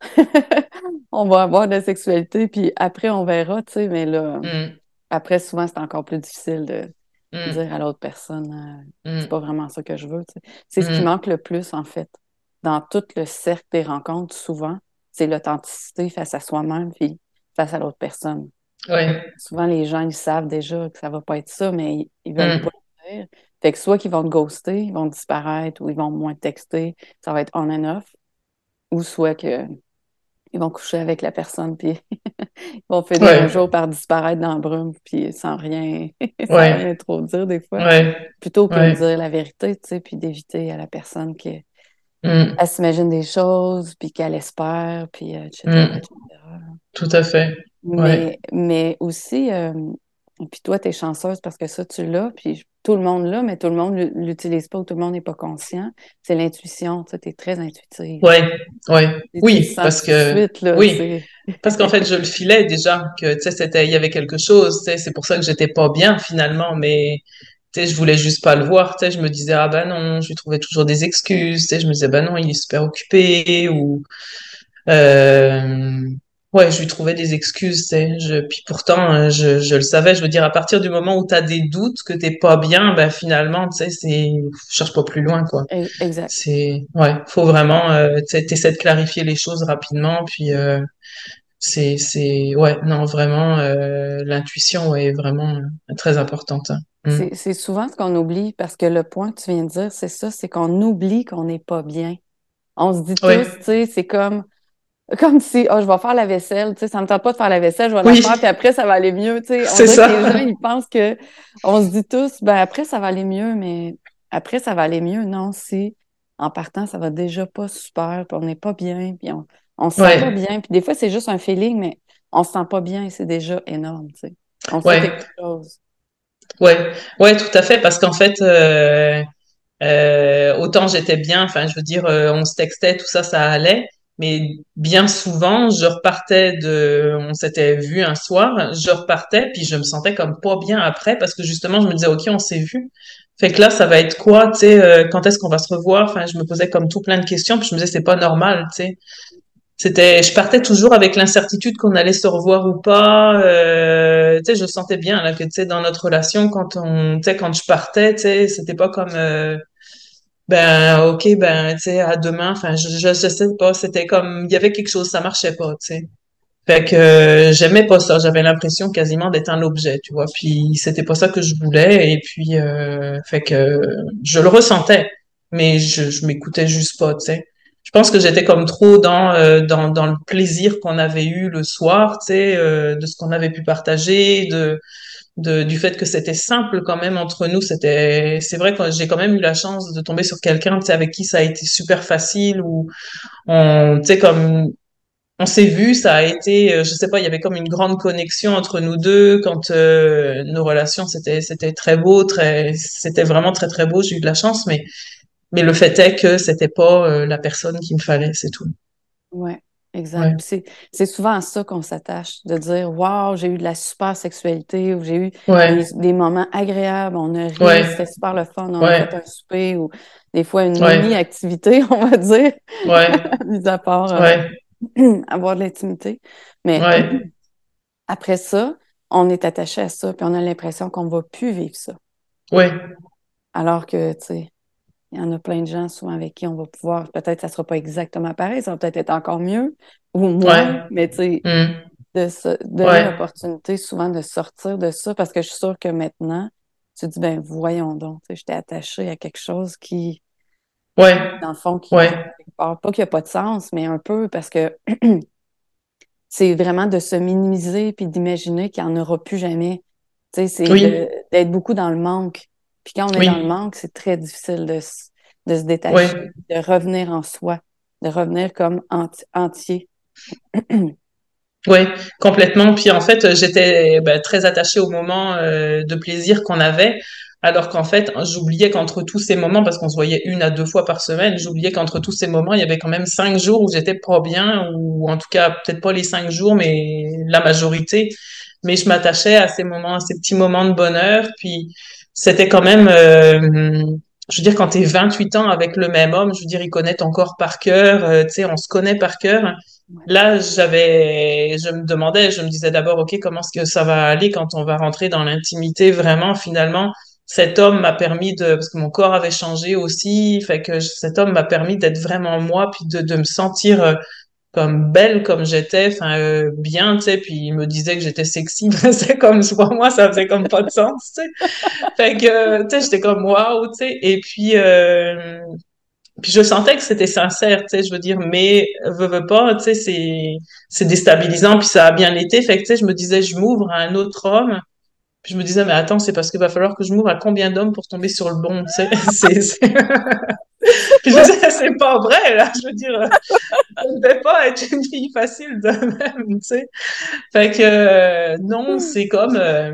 on va avoir de la sexualité, puis après, on verra, tu sais, mais là, mm, après, souvent, c'est encore plus difficile de mm, dire à l'autre personne, euh, c'est mm, pas vraiment ça que je veux. tu sais. C'est ce qui mm, manque le plus, en fait, dans tout le cercle des rencontres, souvent, c'est l'authenticité face à soi-même, puis face à l'autre personne. ouais, Souvent, les gens, ils savent déjà que ça va pas être ça, mais ils, veulent pas le dire. Fait que soit qu'ils vont te ghoster, ils vont disparaître, ou ils vont moins te texter, ça va être on and off, ou soit que ils vont coucher avec la personne, puis ils vont finir un ouais, jour par disparaître dans la brume, puis sans rien, sans ouais, rien trop dire des fois, ouais, plutôt que de dire la vérité, tu sais, puis d'éviter à la personne qu'elle mm, s'imagine des choses, puis qu'elle espère, puis euh, etc., mm, etc. tout à fait. Mais, mais aussi, euh, puis toi, tu es chanceuse parce que ça, tu l'as, puis tout le monde l'a, mais tout le monde l'utilise pas ou tout le monde n'est pas conscient. C'est l'intuition, tu t'es très intuitive. ouais, ouais, oui, parce que, suite, là, oui, parce qu'en fait, je le filais déjà, que, tu sais, c'était, il y avait quelque chose, c'est pour ça que j'étais pas bien finalement, mais, tu sais, je voulais juste pas le voir, tu sais, je me disais, ah ben non, je lui trouvais toujours des excuses, tu sais, je me disais, ben non, il est super occupé, ou, Euh, ouais, je lui trouvais des excuses, tu sais. Je, puis pourtant, euh, je, je le savais. Je veux dire, à partir du moment où tu as des doutes, que t'es pas bien, ben finalement, tu sais, c'est, cherche pas plus loin, quoi. Exact. C'est, ouais, faut vraiment, euh, tu sais, t'essaies de clarifier les choses rapidement, puis euh, c'est, c'est, ouais, non, vraiment, euh, l'intuition ouais, est vraiment euh, très importante. hein. Mm. C'est c'est souvent ce qu'on oublie parce que le point que tu viens de dire, c'est ça, c'est qu'on oublie qu'on n'est pas bien. On se dit tous, tu sais, c'est comme Comme si, oh, je vais faire la vaisselle, tu sais, ça me tente pas de faire la vaisselle, je vais la faire, puis après, ça va aller mieux, tu sais. On que les gens, ça. ils pensent que, on se dit tous, ben après, ça va aller mieux, mais après, ça va aller mieux. Non, si, en partant, ça va déjà pas super, puis on n'est pas bien, puis on, on se sent pas Ouais, bien, puis des fois, c'est juste un feeling, mais on se sent pas bien, et c'est déjà énorme, tu sais. On sait quelque ouais, chose. ouais, ouais, tout à fait, parce qu'en fait, euh, Euh, autant j'étais bien, enfin je veux dire, euh, on se textait, tout ça, ça allait. Mais bien souvent, je repartais de, on s'était vu un soir, je repartais, puis je me sentais comme pas bien après, parce que justement, je me disais, OK, on s'est vu. Fait que là, ça va être quoi, tu sais, euh, quand est-ce qu'on va se revoir? Enfin, je me posais comme tout plein de questions, puis je me disais, c'est pas normal, tu sais. C'était, je partais toujours avec l'incertitude qu'on allait se revoir ou pas. Euh, tu sais, je sentais bien là que tu sais dans notre relation quand on, tu sais, quand je partais, tu sais, c'était pas comme euh, ben, ok, ben, tu sais, à demain, enfin, je, je, je sais pas, c'était comme, il y avait quelque chose, ça marchait pas, tu sais. Fait que euh, j'aimais pas ça, j'avais l'impression quasiment d'être un objet, tu vois, puis c'était pas ça que je voulais, et puis, euh, fait que je le ressentais, mais je, je m'écoutais juste pas, tu sais. Je pense que j'étais comme trop dans, euh, dans, dans le plaisir qu'on avait eu le soir, tu sais, euh, de ce qu'on avait pu partager, de, de, du fait que c'était simple quand même entre nous. C'était, c'est vrai que j'ai quand même eu la chance de tomber sur quelqu'un, avec qui ça a été super facile ou on, tu sais, comme on s'est vu, ça a été, euh, je sais pas, il y avait comme une grande connexion entre nous deux quand euh, nos relations c'était c'était très beau, très, c'était vraiment très très beau. J'ai eu de la chance, mais mais le fait est que c'était pas euh, la personne qu'il me fallait, c'est tout. Ouais, exact. Ouais, c'est, c'est souvent à ça qu'on s'attache, de dire Waouh, j'ai eu de la super sexualité ou j'ai eu des, ouais, des moments agréables, on a ri, ouais, c'était super le fun, on a fait un souper ou des fois une mini-activité, on va dire, mis à part euh, avoir de l'intimité. Mais après ça, on est attaché à ça, puis on a l'impression qu'on ne va plus vivre ça. ouais, Alors que, tu sais, il y en a plein de gens souvent avec qui on va pouvoir, peut-être ça ne sera pas exactement pareil, ça va peut-être être encore mieux ou moins, ouais, mais tu sais, hum, de se donner ouais, l'opportunité souvent de sortir de ça parce que je suis sûre que maintenant, tu te dis, ben voyons donc, tu sais, j'étais attachée à quelque chose qui, ouais, dans le fond, qui, ouais, pas qu'il n'y a pas de sens, mais un peu parce que c'est vraiment de se minimiser puis d'imaginer qu'il n'y en aura plus jamais. Tu sais, c'est oui, d'être beaucoup dans le manque. Puis quand on est dans le oui, manque, c'est très difficile de, se- de se détacher, de revenir en soi, de revenir comme enti- entier. ouais, complètement. Puis en fait, j'étais ben, très attachée au moment euh, de plaisir qu'on avait. Alors qu'en fait, j'oubliais qu'entre tous ces moments, parce qu'on se voyait une à deux fois par semaine, j'oubliais qu'entre tous ces moments, il y avait quand même cinq jours où j'étais pas bien, ou en tout cas, peut-être pas les cinq jours, mais la majorité. Mais je m'attachais à ces moments, à ces petits moments de bonheur. Puis c'était quand même, euh, je veux dire, quand tu es 28 ans avec le même homme, je veux dire, il connaît ton corps par cœur, euh, tu sais, on se connaît par cœur. Là, j'avais, je me demandais, je me disais d'abord, OK, comment est-ce que ça va aller quand on va rentrer dans l'intimité vraiment, finalement? cet homme m'a permis de, parce que mon corps avait changé aussi, fait que cet homme m'a permis d'être vraiment moi, puis de, de me sentir euh, comme belle comme j'étais, enfin euh, bien, tu sais, puis il me disait que j'étais sexy, c'est comme pour moi ça faisait comme pas de sens, tu sais. Fait que tu sais, j'étais comme waouh, tu sais, et puis euh, puis je sentais que c'était sincère, tu sais, je veux dire, mais veux, veux pas, tu sais, c'est c'est déstabilisant, puis ça a bien été, fait que tu sais, je me disais, je m'ouvre à un autre homme, puis je me disais, mais attends, c'est parce qu'il va falloir que je m'ouvre à combien d'hommes pour tomber sur le bon, tu sais. c'est, pas vrai, là. Je veux dire, je ne vais pas être une fille facile de même, tu sais. Fait que, euh, non, c'est comme. Euh,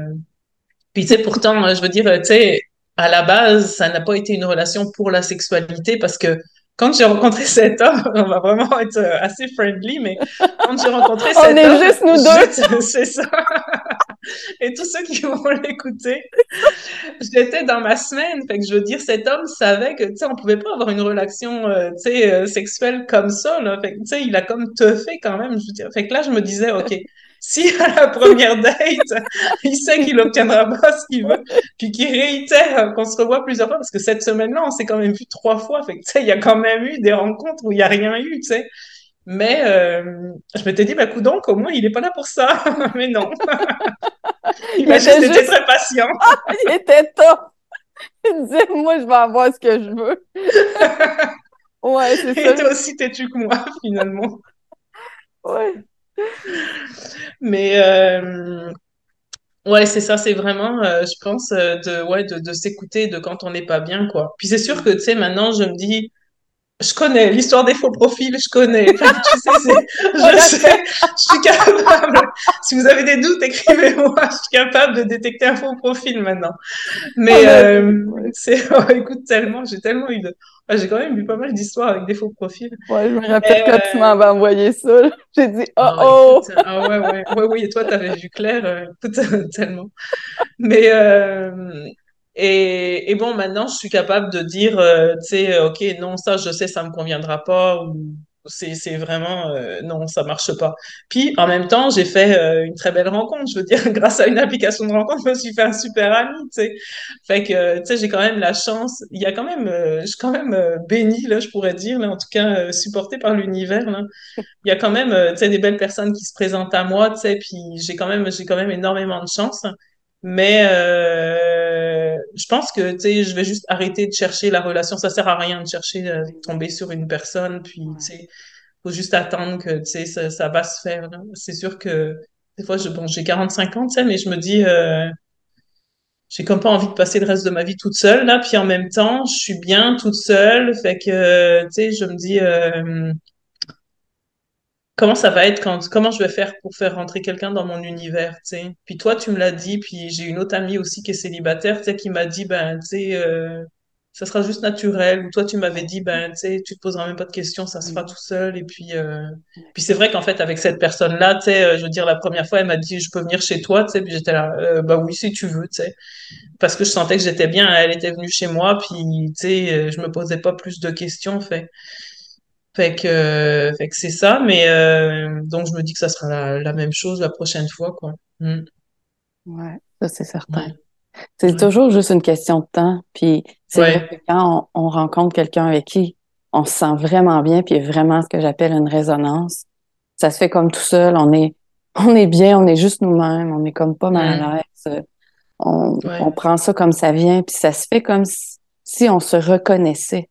puis, tu sais, pourtant, je veux dire, tu sais, à la base, ça n'a pas été une relation pour la sexualité parce que quand j'ai rencontré cet homme, on va vraiment être assez friendly, mais quand j'ai rencontré cet homme. On est juste nous deux. C'est ça. et tous ceux qui vont l'écouter. J'étais dans ma semaine, fait que je veux dire, cet homme savait que, tu sais, on pouvait pas avoir une relation, euh, tu sais, euh, sexuelle comme ça, là. Fait tu sais, il a comme fait quand même, je. Fait que là, je me disais, OK, si à la première date, il sait qu'il obtiendra pas ce qu'il veut, puis qu'il réitère qu'on se revoit plusieurs fois, parce que cette semaine-là, on s'est quand même vu trois fois, fait que, tu sais, il y a quand même eu des rencontres où il y a rien eu, tu sais. Mais euh, je m'étais dit, bah, donc, au moins, il n'est pas là pour ça. Mais non. il, m'a juste été très patient. il était top. Il disait, moi, je vais avoir ce que je veux. ouais, c'est ça. Et toi aussi têtu que moi, finalement? ouais. Mais euh, ouais, c'est ça, c'est vraiment, euh, je pense, de, ouais, de, de s'écouter de quand on n'est pas bien, quoi. Puis c'est sûr que, tu sais, maintenant, je me dis, je connais l'histoire des faux profils, je connais. tu sais, je sais, je suis capable. Si vous avez des doutes, écrivez-moi. Je suis capable de détecter un faux profil maintenant. Mais euh, c'est, oh, écoute, tellement, j'ai tellement eu de, j'ai quand même eu pas mal d'histoires avec des faux profils. Ouais, je me rappelle quand tu m'avais envoyé ça. J'ai dit, oh oh. ah ouais, ouais, ouais, oui. Et toi, t'avais vu clair, euh, tellement. Mais euh, et, et, bon, maintenant, je suis capable de dire, euh, tu sais, OK, non, ça, je sais, ça me conviendra pas, ou c'est, vraiment, euh, non, ça marche pas. Puis, en même temps, j'ai fait euh, une très belle rencontre. Je veux dire, grâce à une application de rencontre, je me suis fait un super ami, tu sais. Fait que, tu sais, j'ai quand même la chance. Il y a quand même, je suis quand même bénie, là, je pourrais dire, là, en tout cas, supportée par l'univers, là. Il y a quand même, tu sais, des belles personnes qui se présentent à moi, tu sais, puis j'ai quand même, j'ai quand même énormément de chance. Mais euh, je pense que tu sais, je vais juste arrêter de chercher la relation. Ça sert à rien de chercher de euh, tomber sur une personne, puis tu sais, faut juste attendre que tu sais ça, ça va se faire. C'est sûr que des fois, je, bon, j'ai 45 ans, tu sais, mais je me dis, euh, j'ai comme pas envie de passer le reste de ma vie toute seule là. Puis en même temps, je suis bien toute seule, fait que tu sais, je me dis. Euh, comment ça va être quand comment je vais faire pour faire rentrer quelqu'un dans mon univers, tu sais? Puis toi, tu me l'as dit, puis j'ai une autre amie aussi qui est célibataire, tu sais, qui m'a dit, ben, tu sais, euh, ça sera juste naturel. Ou toi, tu m'avais dit, ben, tu sais, tu te poseras même pas de questions, ça se fera tout seul. Et puis, euh... puis c'est vrai qu'en fait, avec cette personne-là, tu sais, euh, je veux dire, la première fois, elle m'a dit, je peux venir chez toi, tu sais, puis j'étais là, euh, bah oui, si tu veux, tu sais. Parce que je sentais que j'étais bien, elle était venue chez moi, puis, tu sais, je me posais pas plus de questions, fait. Fait que, fait que c'est ça, mais euh, donc je me dis que ça sera la, la même chose la prochaine fois, quoi. Mm. Ouais, ça c'est certain. C'est toujours juste une question de temps. Puis c'est vrai que quand on, rencontre quelqu'un avec qui on se sent vraiment bien, puis vraiment ce que j'appelle une résonance, ça se fait comme tout seul. On est, on est bien, on est juste nous-mêmes, on est comme pas mal à l'aise. On, on prend ça comme ça vient, puis ça se fait comme si on se reconnaissait.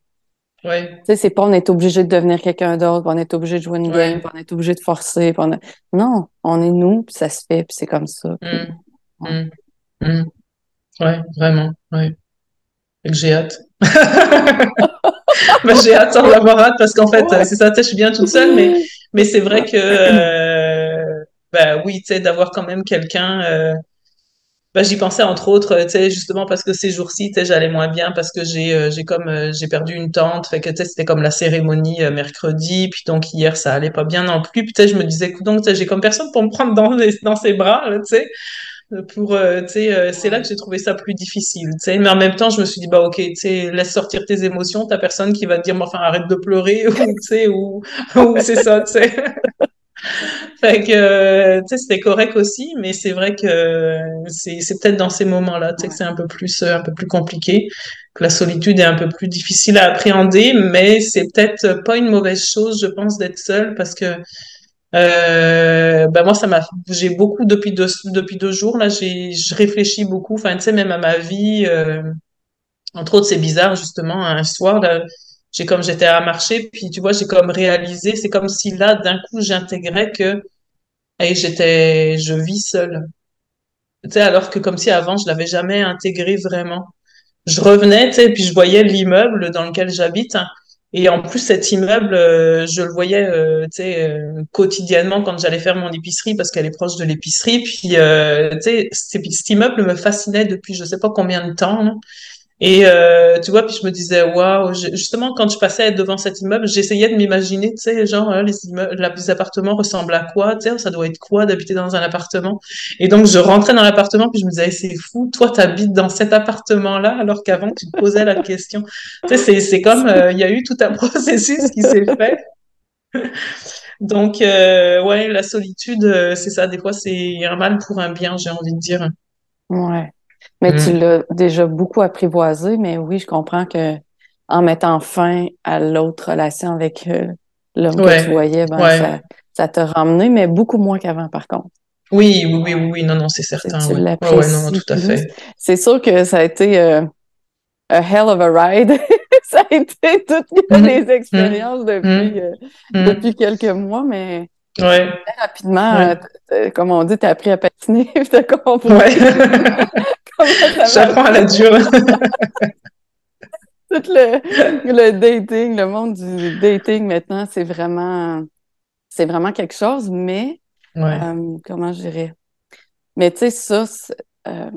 Tu sais, c'est pas on est obligé de devenir quelqu'un d'autre, on est obligé de jouer une game, on est obligé de forcer. Non, on est nous, puis ça se fait, puis c'est comme ça. Mmh. Ouais. Mmh. ouais. vraiment, ouais. J'ai hâte. ben, j'ai hâte sans l'avoir hâte parce qu'en fait, c'est ça, je suis bien toute seule, mais, mais c'est vrai que, euh, ben oui, tu sais, d'avoir quand même quelqu'un, euh, bah, j'y pensais entre autres, tu sais, justement parce que ces jours-ci, tu sais, j'allais moins bien parce que j'ai euh, j'ai comme euh, j'ai perdu une tante, fait que tu sais, c'était comme la cérémonie euh, mercredi, puis donc hier ça allait pas bien non plus. Puis tu sais, je me disais, donc, tu sais, j'ai comme personne pour me prendre dans les- dans ses bras, tu sais, pour euh, tu sais, euh, c'est là que j'ai trouvé ça plus difficile, tu sais. Mais en même temps, je me suis dit, bah ok, tu sais, laisse sortir tes émotions, t'as personne qui va te dire, enfin arrête de pleurer ou tu sais ou ou c'est ça, tu sais. Fait que, euh, tu sais, c'était correct aussi, mais c'est vrai que c'est, c'est peut-être dans ces moments-là, tu sais, que c'est un peu plus, euh, un peu plus compliqué, que la solitude est un peu plus difficile à appréhender, mais c'est peut-être pas une mauvaise chose, je pense, d'être seule, parce que, euh, ben moi, ça m'a, j'ai beaucoup depuis deux, depuis deux jours, là, j'ai, je réfléchis beaucoup, enfin, tu sais, même à ma vie, entre autres, c'est bizarre, justement, un soir, là, j'ai comme, j'étais à marcher, puis tu vois, j'ai comme réalisé, c'est comme si là, d'un coup, j'intégrais que, et j'étais, je vis seule. Tu sais, alors que comme si avant, je l'avais jamais intégré vraiment. Je revenais, tu sais, puis je voyais l'immeuble dans lequel j'habite. hein. Et en plus, cet immeuble, euh, je le voyais, euh, euh, quotidiennement quand j'allais faire mon épicerie parce qu'elle est proche de l'épicerie. Puis, euh, tu sais, cet immeuble me fascinait depuis je sais pas combien de temps. Et euh, tu vois, puis je me disais, waouh, justement, quand je passais devant cet immeuble, j'essayais de m'imaginer, tu sais, genre, hein, les les appartements ressemblent à quoi, tu sais, ça doit être quoi d'habiter dans un appartement. Et donc, je rentrais dans l'appartement, puis je me disais, c'est fou, toi, t'habites dans cet appartement-là, alors qu'avant, tu te posais la question. Tu sais, c'est, c'est comme, euh, il y a eu tout un processus qui s'est fait. Donc, euh, ouais, la solitude, euh, c'est ça, des fois, c'est un mal pour un bien, j'ai envie de dire. Ouais. Mais tu Mm. l'as déjà beaucoup apprivoisé, mais oui, je comprends que en mettant fin à l'autre relation avec euh, l'homme que tu voyais, ben ouais. ça, ça t'a ramené, mais beaucoup moins qu'avant, par contre. Oui, oui, oui, oui, non, non, c'est certain, tu ouais. Ouais, ouais, non, tout à fait. C'est sûr que ça a été euh, a hell of a ride. Ça a été toutes les mhm, expériences depuis, mhm, euh, mhm. depuis quelques mois, mais Ouais, très rapidement, ouais, euh, t- comme on dit, t'as appris à patiner, puis t'as compris ouais. J'apprends à la dure. Tout le, le dating, le monde du dating maintenant, c'est vraiment, c'est vraiment quelque chose, mais Ouais, euh, comment je dirais? Mais tu sais, ça, euh,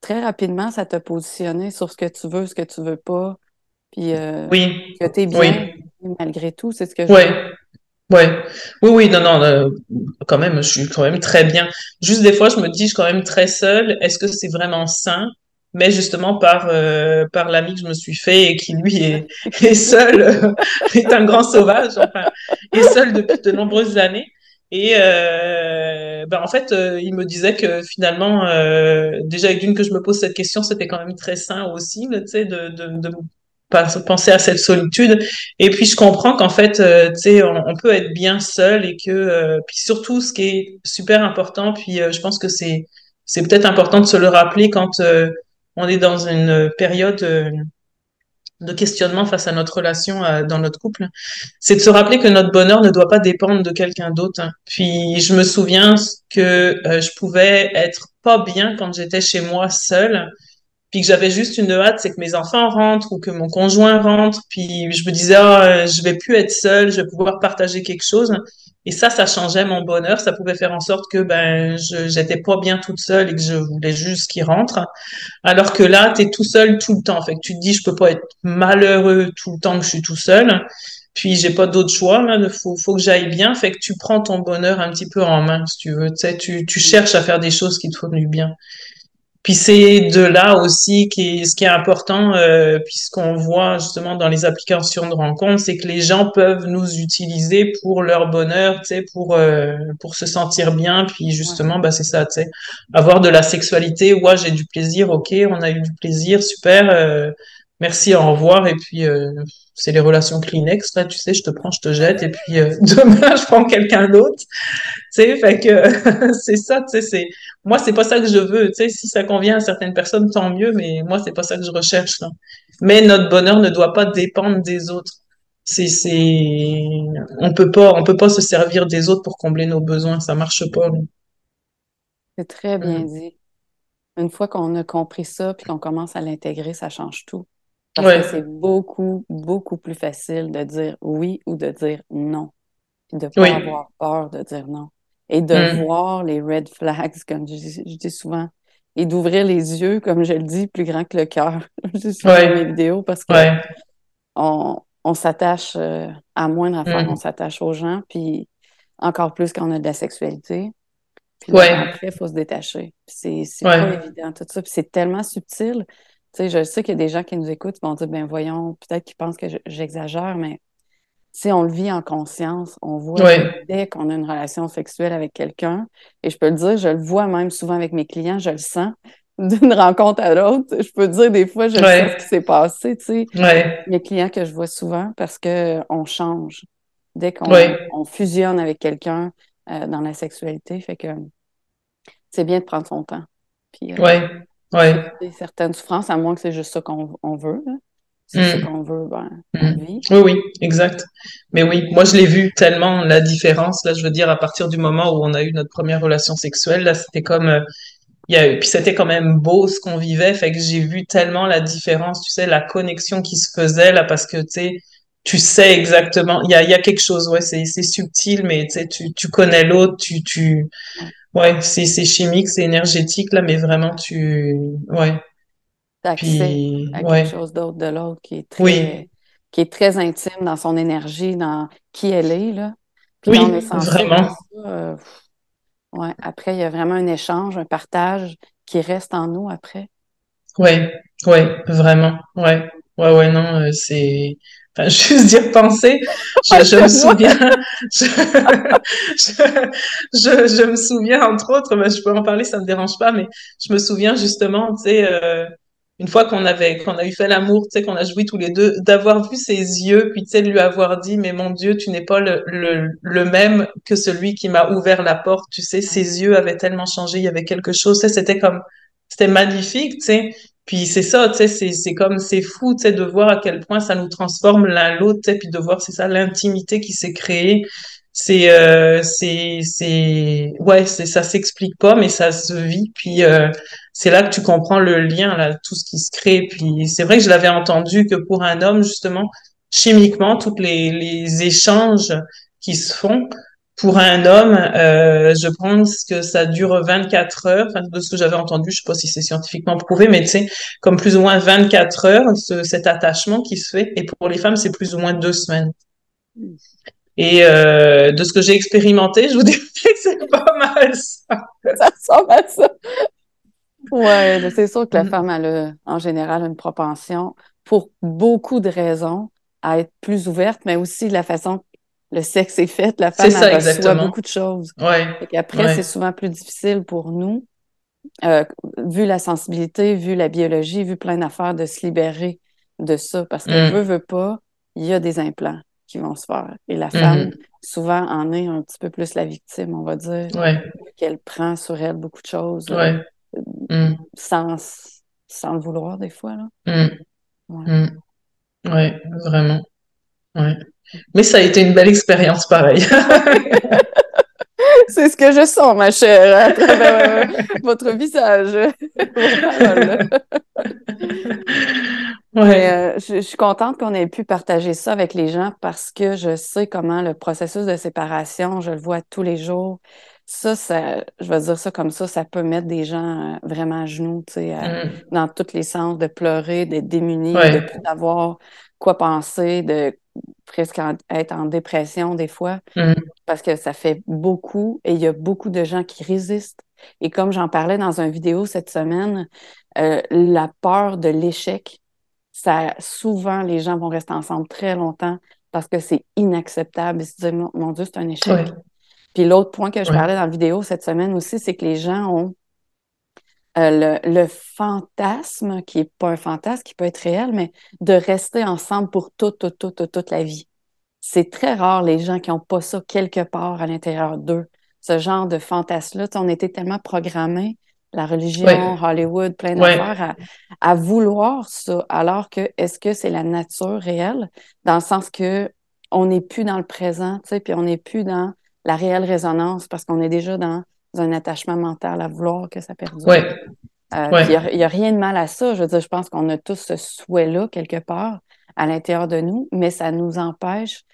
très rapidement, ça t'a positionné sur ce que tu veux, ce que tu veux pas, puis euh, oui, que t'es bien oui, malgré tout, c'est ce que je veux. Ouais. Oui, oui, non, non, euh, quand même, je suis quand même très bien. Juste des fois, je me dis, je suis quand même très seule. Est-ce que c'est vraiment sain? Mais justement, par, euh, par l'ami que je me suis fait et qui, lui, est, est seul, euh, est un grand sauvage, est seul depuis de nombreuses années. Et ben en fait, il me disait que finalement, déjà, d'une que je me pose cette question, c'était quand même très sain aussi, tu sais, de, de, de penser à cette solitude. Et puis, je comprends qu'en fait, euh, tu sais, on, peut être bien seul et que, euh, puis surtout, ce qui est super important, puis euh, je pense que c'est, c'est peut-être important de se le rappeler quand on est dans une période de questionnement face à notre relation dans notre couple, c'est de se rappeler que notre bonheur ne doit pas dépendre de quelqu'un d'autre. Puis, je me souviens que je pouvais être pas bien quand j'étais chez moi seule puis que j'avais juste une hâte, c'est que mes enfants rentrent ou que mon conjoint rentre, puis je me disais, euh, je vais plus être seule, je vais pouvoir partager quelque chose. Et ça, ça changeait mon bonheur, ça pouvait faire en sorte que ben je j'étais pas bien toute seule et que je voulais juste qu'ils rentrent. Alors que là, tu es tout seul tout le temps. Fait que tu te dis, je peux pas être malheureux tout le temps que je suis tout seul. Puis j'ai pas d'autre choix, là, faut, faut que j'aille bien. Fait que tu prends ton bonheur un petit peu en main, si tu veux. Tu sais, tu, tu cherches à faire des choses qui te font du bien. Puis c'est de là aussi qui ce qui est important, euh, puisqu'on voit justement dans les applications de rencontres, c'est que les gens peuvent nous utiliser pour leur bonheur, tu sais, pour euh, pour se sentir bien. Puis justement, bah c'est ça, tu sais, avoir de la sexualité. Ouais, j'ai du plaisir, ok, on a eu du plaisir, super. euh, merci, au revoir. Et puis euh, c'est les relations Kleenex, là, tu sais, je te prends, je te jette, et puis euh, demain je prends quelqu'un d'autre. Tu sais, fait que c'est ça, tu sais, c'est moi c'est pas ça que je veux, tu sais, si ça convient à certaines personnes tant mieux, mais moi c'est pas ça que je recherche là. Mais notre bonheur ne doit pas dépendre des autres. C'est c'est on peut pas on peut pas se servir des autres pour combler nos besoins, ça marche pas. là. C'est très bien Mm. dit. Une fois qu'on a compris ça, puis qu'on commence à l'intégrer, ça change tout. Parce que c'est beaucoup, beaucoup plus facile de dire oui ou de dire non. Puis de pas oui. avoir peur de dire non. Et de Mm. voir les red flags, comme je, dis je dis souvent, et d'ouvrir les yeux, comme je le dis, plus grand que le cœur. je suis Ouais. dans mes vidéos parce que Ouais, on, on s'attache euh, à moindre affaire, Mm. on s'attache aux gens, puis encore plus quand on a de la sexualité. Puis Ouais. après, il faut se détacher. C'est pas évident, tout ça. Puis c'est tellement subtil. Tu sais, je sais qu'il y a des gens qui nous écoutent, qui vont dire, ben voyons, peut-être qu'ils pensent que je- j'exagère, mais si on le vit en conscience, on voit dès qu'on a une relation sexuelle avec quelqu'un, et je peux le dire, je le vois même souvent avec mes clients, je le sens, d'une rencontre à l'autre. Je peux dire des fois, je Ouais. sais ce qui s'est passé, tu sais mes clients que je vois souvent parce que on change dès qu'on on fusionne avec quelqu'un euh, dans la sexualité. Fait que c'est bien de prendre son temps. Puis, euh, ouais, certaines souffrances, à moins que c'est juste ça qu'on on veut. là. C'est ça qu'on veut, ben, Mm. Oui, oui, exact. Mais oui, moi je l'ai vu tellement la différence. Là, je veux dire, à partir du moment où on a eu notre première relation sexuelle, là, c'était comme, euh, il y a, puis c'était quand même beau ce qu'on vivait. Fait que j'ai vu tellement la différence, tu sais, la connexion qui se faisait là, parce que tu sais, tu sais exactement. Il y a, y a quelque chose, ouais, c'est, c'est subtil, mais tu sais, tu, tu connais l'autre, tu, tu, ouais, c'est, c'est chimique, c'est énergétique là, mais vraiment tu, ouais, puis, à ouais, quelque chose d'autre de l'autre qui est très oui, qui est très intime dans son énergie, dans qui elle est, là. Puis oui, on est vraiment. ça, euh, ouais, après, il y a vraiment un échange, un partage qui reste en nous après. Ouais, ouais, vraiment, ouais, ouais, ouais, non, euh, c'est, enfin, juste d'y repenser, je, je me souviens, je, je, me souviens, entre autres, mais je peux en parler, ça me dérange pas, mais je me souviens justement, tu sais, euh, une fois qu'on avait, qu'on a eu fait l'amour, tu sais, qu'on a joué tous les deux, d'avoir vu ses yeux, puis tu sais, de lui avoir dit, mais mon Dieu, tu n'es pas le, le, le même que celui qui m'a ouvert la porte, tu sais, ses yeux avaient tellement changé, il y avait quelque chose, c'était comme, c'était magnifique, tu sais. Puis c'est ça, tu sais, c'est, comme, c'est fou, tu sais, de voir à quel point ça nous transforme l'un l'autre, puis de voir, c'est ça, l'intimité qui s'est créée. C'est, euh, c'est, c'est, ouais, c'est, ça s'explique pas, mais ça se vit. Puis euh, c'est là que tu comprends le lien, là, tout ce qui se crée. Puis c'est vrai que je l'avais entendu que pour un homme, justement, chimiquement, tous les, les échanges qui se font, pour un homme, euh, je pense que ça dure 24 heures. Enfin, de ce que j'avais entendu, je sais pas si c'est scientifiquement prouvé, mais tu sais, comme plus ou moins 24 heures, ce- cet attachement qui se fait. Et pour les femmes, c'est plus ou moins deux semaines. Et euh, de ce que j'ai expérimenté, je vous dirais que c'est pas mal ça. Ça ressemble à ça. Ouais, c'est sûr que la Mm. femme, elle a en général une propension, pour beaucoup de raisons, à être plus ouverte, mais aussi la façon le sexe est fait. La femme, ça, elle reçoit exactement. beaucoup de choses. Ouais, Après, Ouais. c'est souvent plus difficile pour nous, euh, vu la sensibilité, vu la biologie, vu plein d'affaires, de se libérer de ça. Parce que Mm. veut, veut pas, il y a des implants qui vont se faire. Et la femme, Mhm. souvent, en est un petit peu plus la victime, on va dire, ouais, qu'elle prend sur elle beaucoup de choses euh, ouais. Mm, sans, sans le vouloir, des fois. Là. mm, mm. Ouais, vraiment. Ouais. Mais ça a été une belle expérience, pareil. C'est ce que je sens, ma chère, à travers euh, votre visage. Mais Ouais, euh, je, je suis contente qu'on ait pu partager ça avec les gens parce que je sais comment le processus de séparation, je le vois tous les jours. Ça, ça, je vais dire ça comme ça, ça peut mettre des gens euh, vraiment à genoux, tu sais, Mm, dans tous les sens, de pleurer, d'être démunis, Ouais. de plus savoir quoi penser, de presque en- être en dépression des fois, mm, parce que ça fait beaucoup et il y a beaucoup de gens qui résistent. Et comme j'en parlais dans une vidéo cette semaine, euh, la peur de l'échec, ça, souvent, les gens vont rester ensemble très longtemps parce que c'est inacceptable. Ils se disent, mon, Dieu, c'est un échec. Ouais. Puis l'autre point que je Ouais. parlais dans la vidéo cette semaine aussi, c'est que les gens ont euh, le, le fantasme, qui est pas un fantasme, qui peut être réel, mais de rester ensemble pour toute, toute, toute, toute, toute la vie. C'est très rare les gens qui n'ont pas ça quelque part à l'intérieur d'eux. Ce genre de fantasme-là, on était tellement programmés, la religion, Ouais. Hollywood, plein Ouais. d'affaires, à, à vouloir ça, alors que est-ce que c'est la nature réelle, dans le sens que on n'est plus dans le présent, tu sais, puis on n'est plus dans la réelle résonance parce qu'on est déjà dans un attachement mental à vouloir que ça perdure. Euh, Ouais. puis Il n'y a, rien de mal à ça. Je veux dire, je pense qu'on a tous ce souhait-là quelque part à l'intérieur de nous, mais ça nous empêche,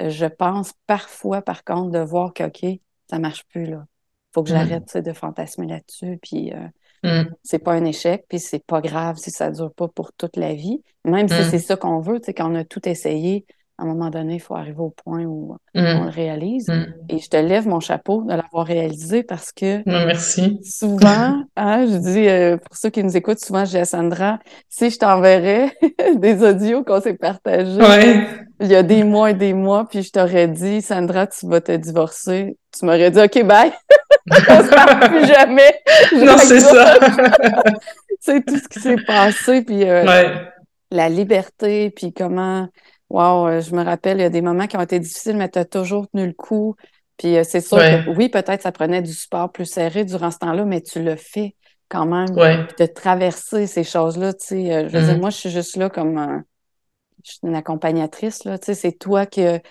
je pense, parfois, par contre, de voir que, OK, ça marche plus, là. faut que j'arrête de fantasmer là-dessus. Puis euh, c'est pas un échec, puis c'est pas grave si ça dure pas pour toute la vie. Même si c'est ça qu'on veut, tu sais, quand on a tout essayé, à un moment donné, il faut arriver au point où on le réalise. Et je te lève mon chapeau de l'avoir réalisé parce que merci. souvent, hein, je dis, euh, pour ceux qui nous écoutent, souvent je dis à Sandra, si je t'enverrais des audios qu'on s'est partagés, il y a des mois et des mois, puis je t'aurais dit, Sandra, tu vas te divorcer, tu m'aurais dit, OK, bye! on se plus jamais! Non, c'est ça! c'est tout ce qui s'est passé, puis euh, la liberté, puis comment Wow, euh, je me rappelle, il y a des moments qui ont été difficiles, mais tu as toujours tenu le coup. Puis euh, c'est sûr que oui, peut-être ça prenait du support plus serré durant ce temps-là, mais tu le fais quand même. de traverser ces choses-là, tu sais. Euh, je veux dire, mm-hmm. moi, je suis juste là comme je suis une accompagnatrice, là. Tu sais, c'est toi que tu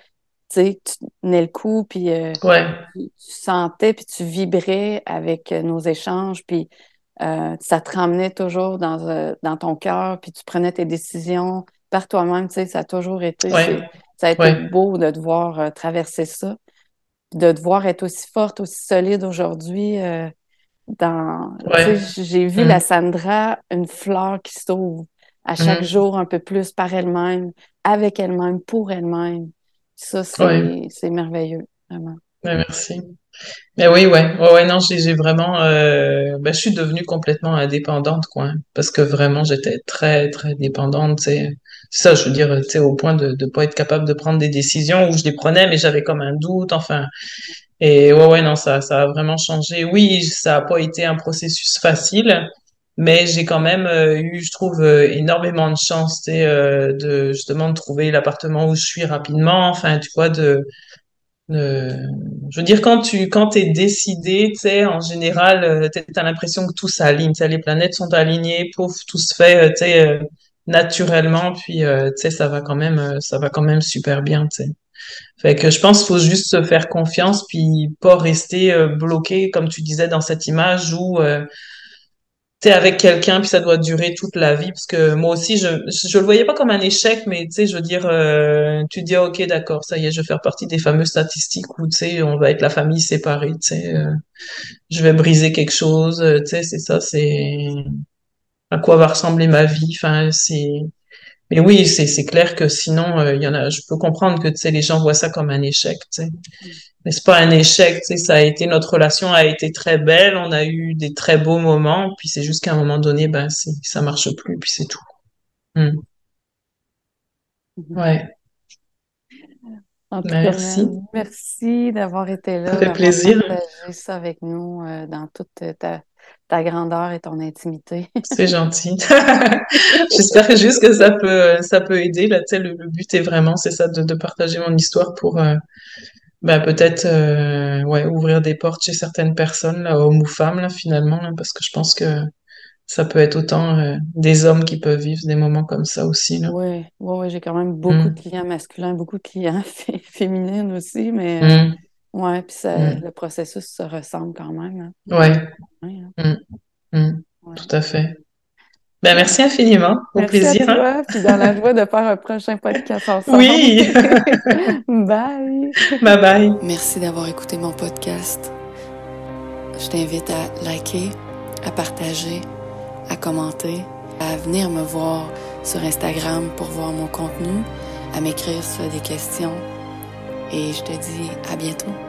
sais, tu tenais le coup, puis tu, sentais, puis tu vibrais avec nos échanges, puis ça te ramenait toujours dans, dans ton cœur, puis tu prenais tes décisions par toi-même, tu sais, ça a toujours été, ça a été beau de te voir euh, traverser ça, de te voir être aussi forte, aussi solide aujourd'hui. Euh, dans, j'ai vu la mm. Sandra, une fleur qui s'ouvre à chaque mm. jour un peu plus par elle-même, avec elle-même, pour elle-même. Ça, c'est merveilleux, vraiment. merci. Mais oui, ouais, ouais, ouais non, j'ai vraiment, euh, ben, je suis devenue complètement indépendante, quoi, hein, parce que vraiment, j'étais très, très dépendante, c'est ça, je veux dire, tu sais, au point de ne pas être capable de prendre des décisions où je les prenais, mais j'avais comme un doute, enfin, et ouais, ouais, non, ça, ça a vraiment changé. Oui, ça a pas été un processus facile, mais j'ai quand même euh, eu, je trouve, euh, énormément de chance, tu sais, euh, de justement de trouver l'appartement où je suis rapidement, enfin, tu vois, de je veux dire, quand tu quand es décidé, tu sais, en général, tu as l'impression que tout s'aligne, les planètes sont alignées, pouf, tout se fait, tu sais, naturellement, puis, tu sais, ça va quand même, ça va quand même super bien, tu sais. Fait que je pense qu'il faut juste se faire confiance, puis pas rester bloqué, comme tu disais dans cette image où t'es avec quelqu'un puis ça doit durer toute la vie parce que moi aussi je je le voyais pas comme un échec mais tu sais je veux dire euh, tu dis ok d'accord ça y est je vais faire partie des fameuses statistiques où tu sais on va être la famille séparée tu sais euh, je vais briser quelque chose euh, tu sais c'est ça c'est à quoi va ressembler ma vie enfin c'est mais oui c'est c'est clair que sinon il y en a je peux comprendre que tu sais les gens voient ça comme un échec tu sais mais c'est pas un échec, tu sais, ça a été, notre relation a été très belle, on a eu des très beaux moments, puis c'est juste qu'à un moment donné, ben, ça marche plus, puis c'est tout. Hmm. Ouais. En tout merci. Cas, merci d'avoir été là. Ça fait plaisir. Ça avec nous euh, dans toute ta, ta, grandeur et ton intimité. C'est gentil. J'espère juste que ça peut, ça peut aider. Là, le, le but est vraiment, c'est ça, de, de, partager mon histoire pour, euh, bah, peut-être euh, ouais, ouvrir des portes chez certaines personnes, là, hommes ou femmes, là, finalement, parce que je pense que ça peut être autant euh, des hommes qui peuvent vivre des moments comme ça aussi. Là. Oui, ouais, ouais, j'ai quand même beaucoup de mm. clients masculins, beaucoup de clients féminines aussi, mais mm. Ouais, puis mm. le processus se ressemble quand même. Hein. Ouais. Hein. Tout à fait. Ben, merci infiniment. Au merci plaisir. À hein. puis dans la joie de faire un prochain podcast ensemble. Oui. bye. Bye bye. Merci d'avoir écouté mon podcast. Je t'invite à liker, à partager, à commenter, à venir me voir sur Instagram pour voir mon contenu, à m'écrire si tu as des questions. Et je te dis à bientôt.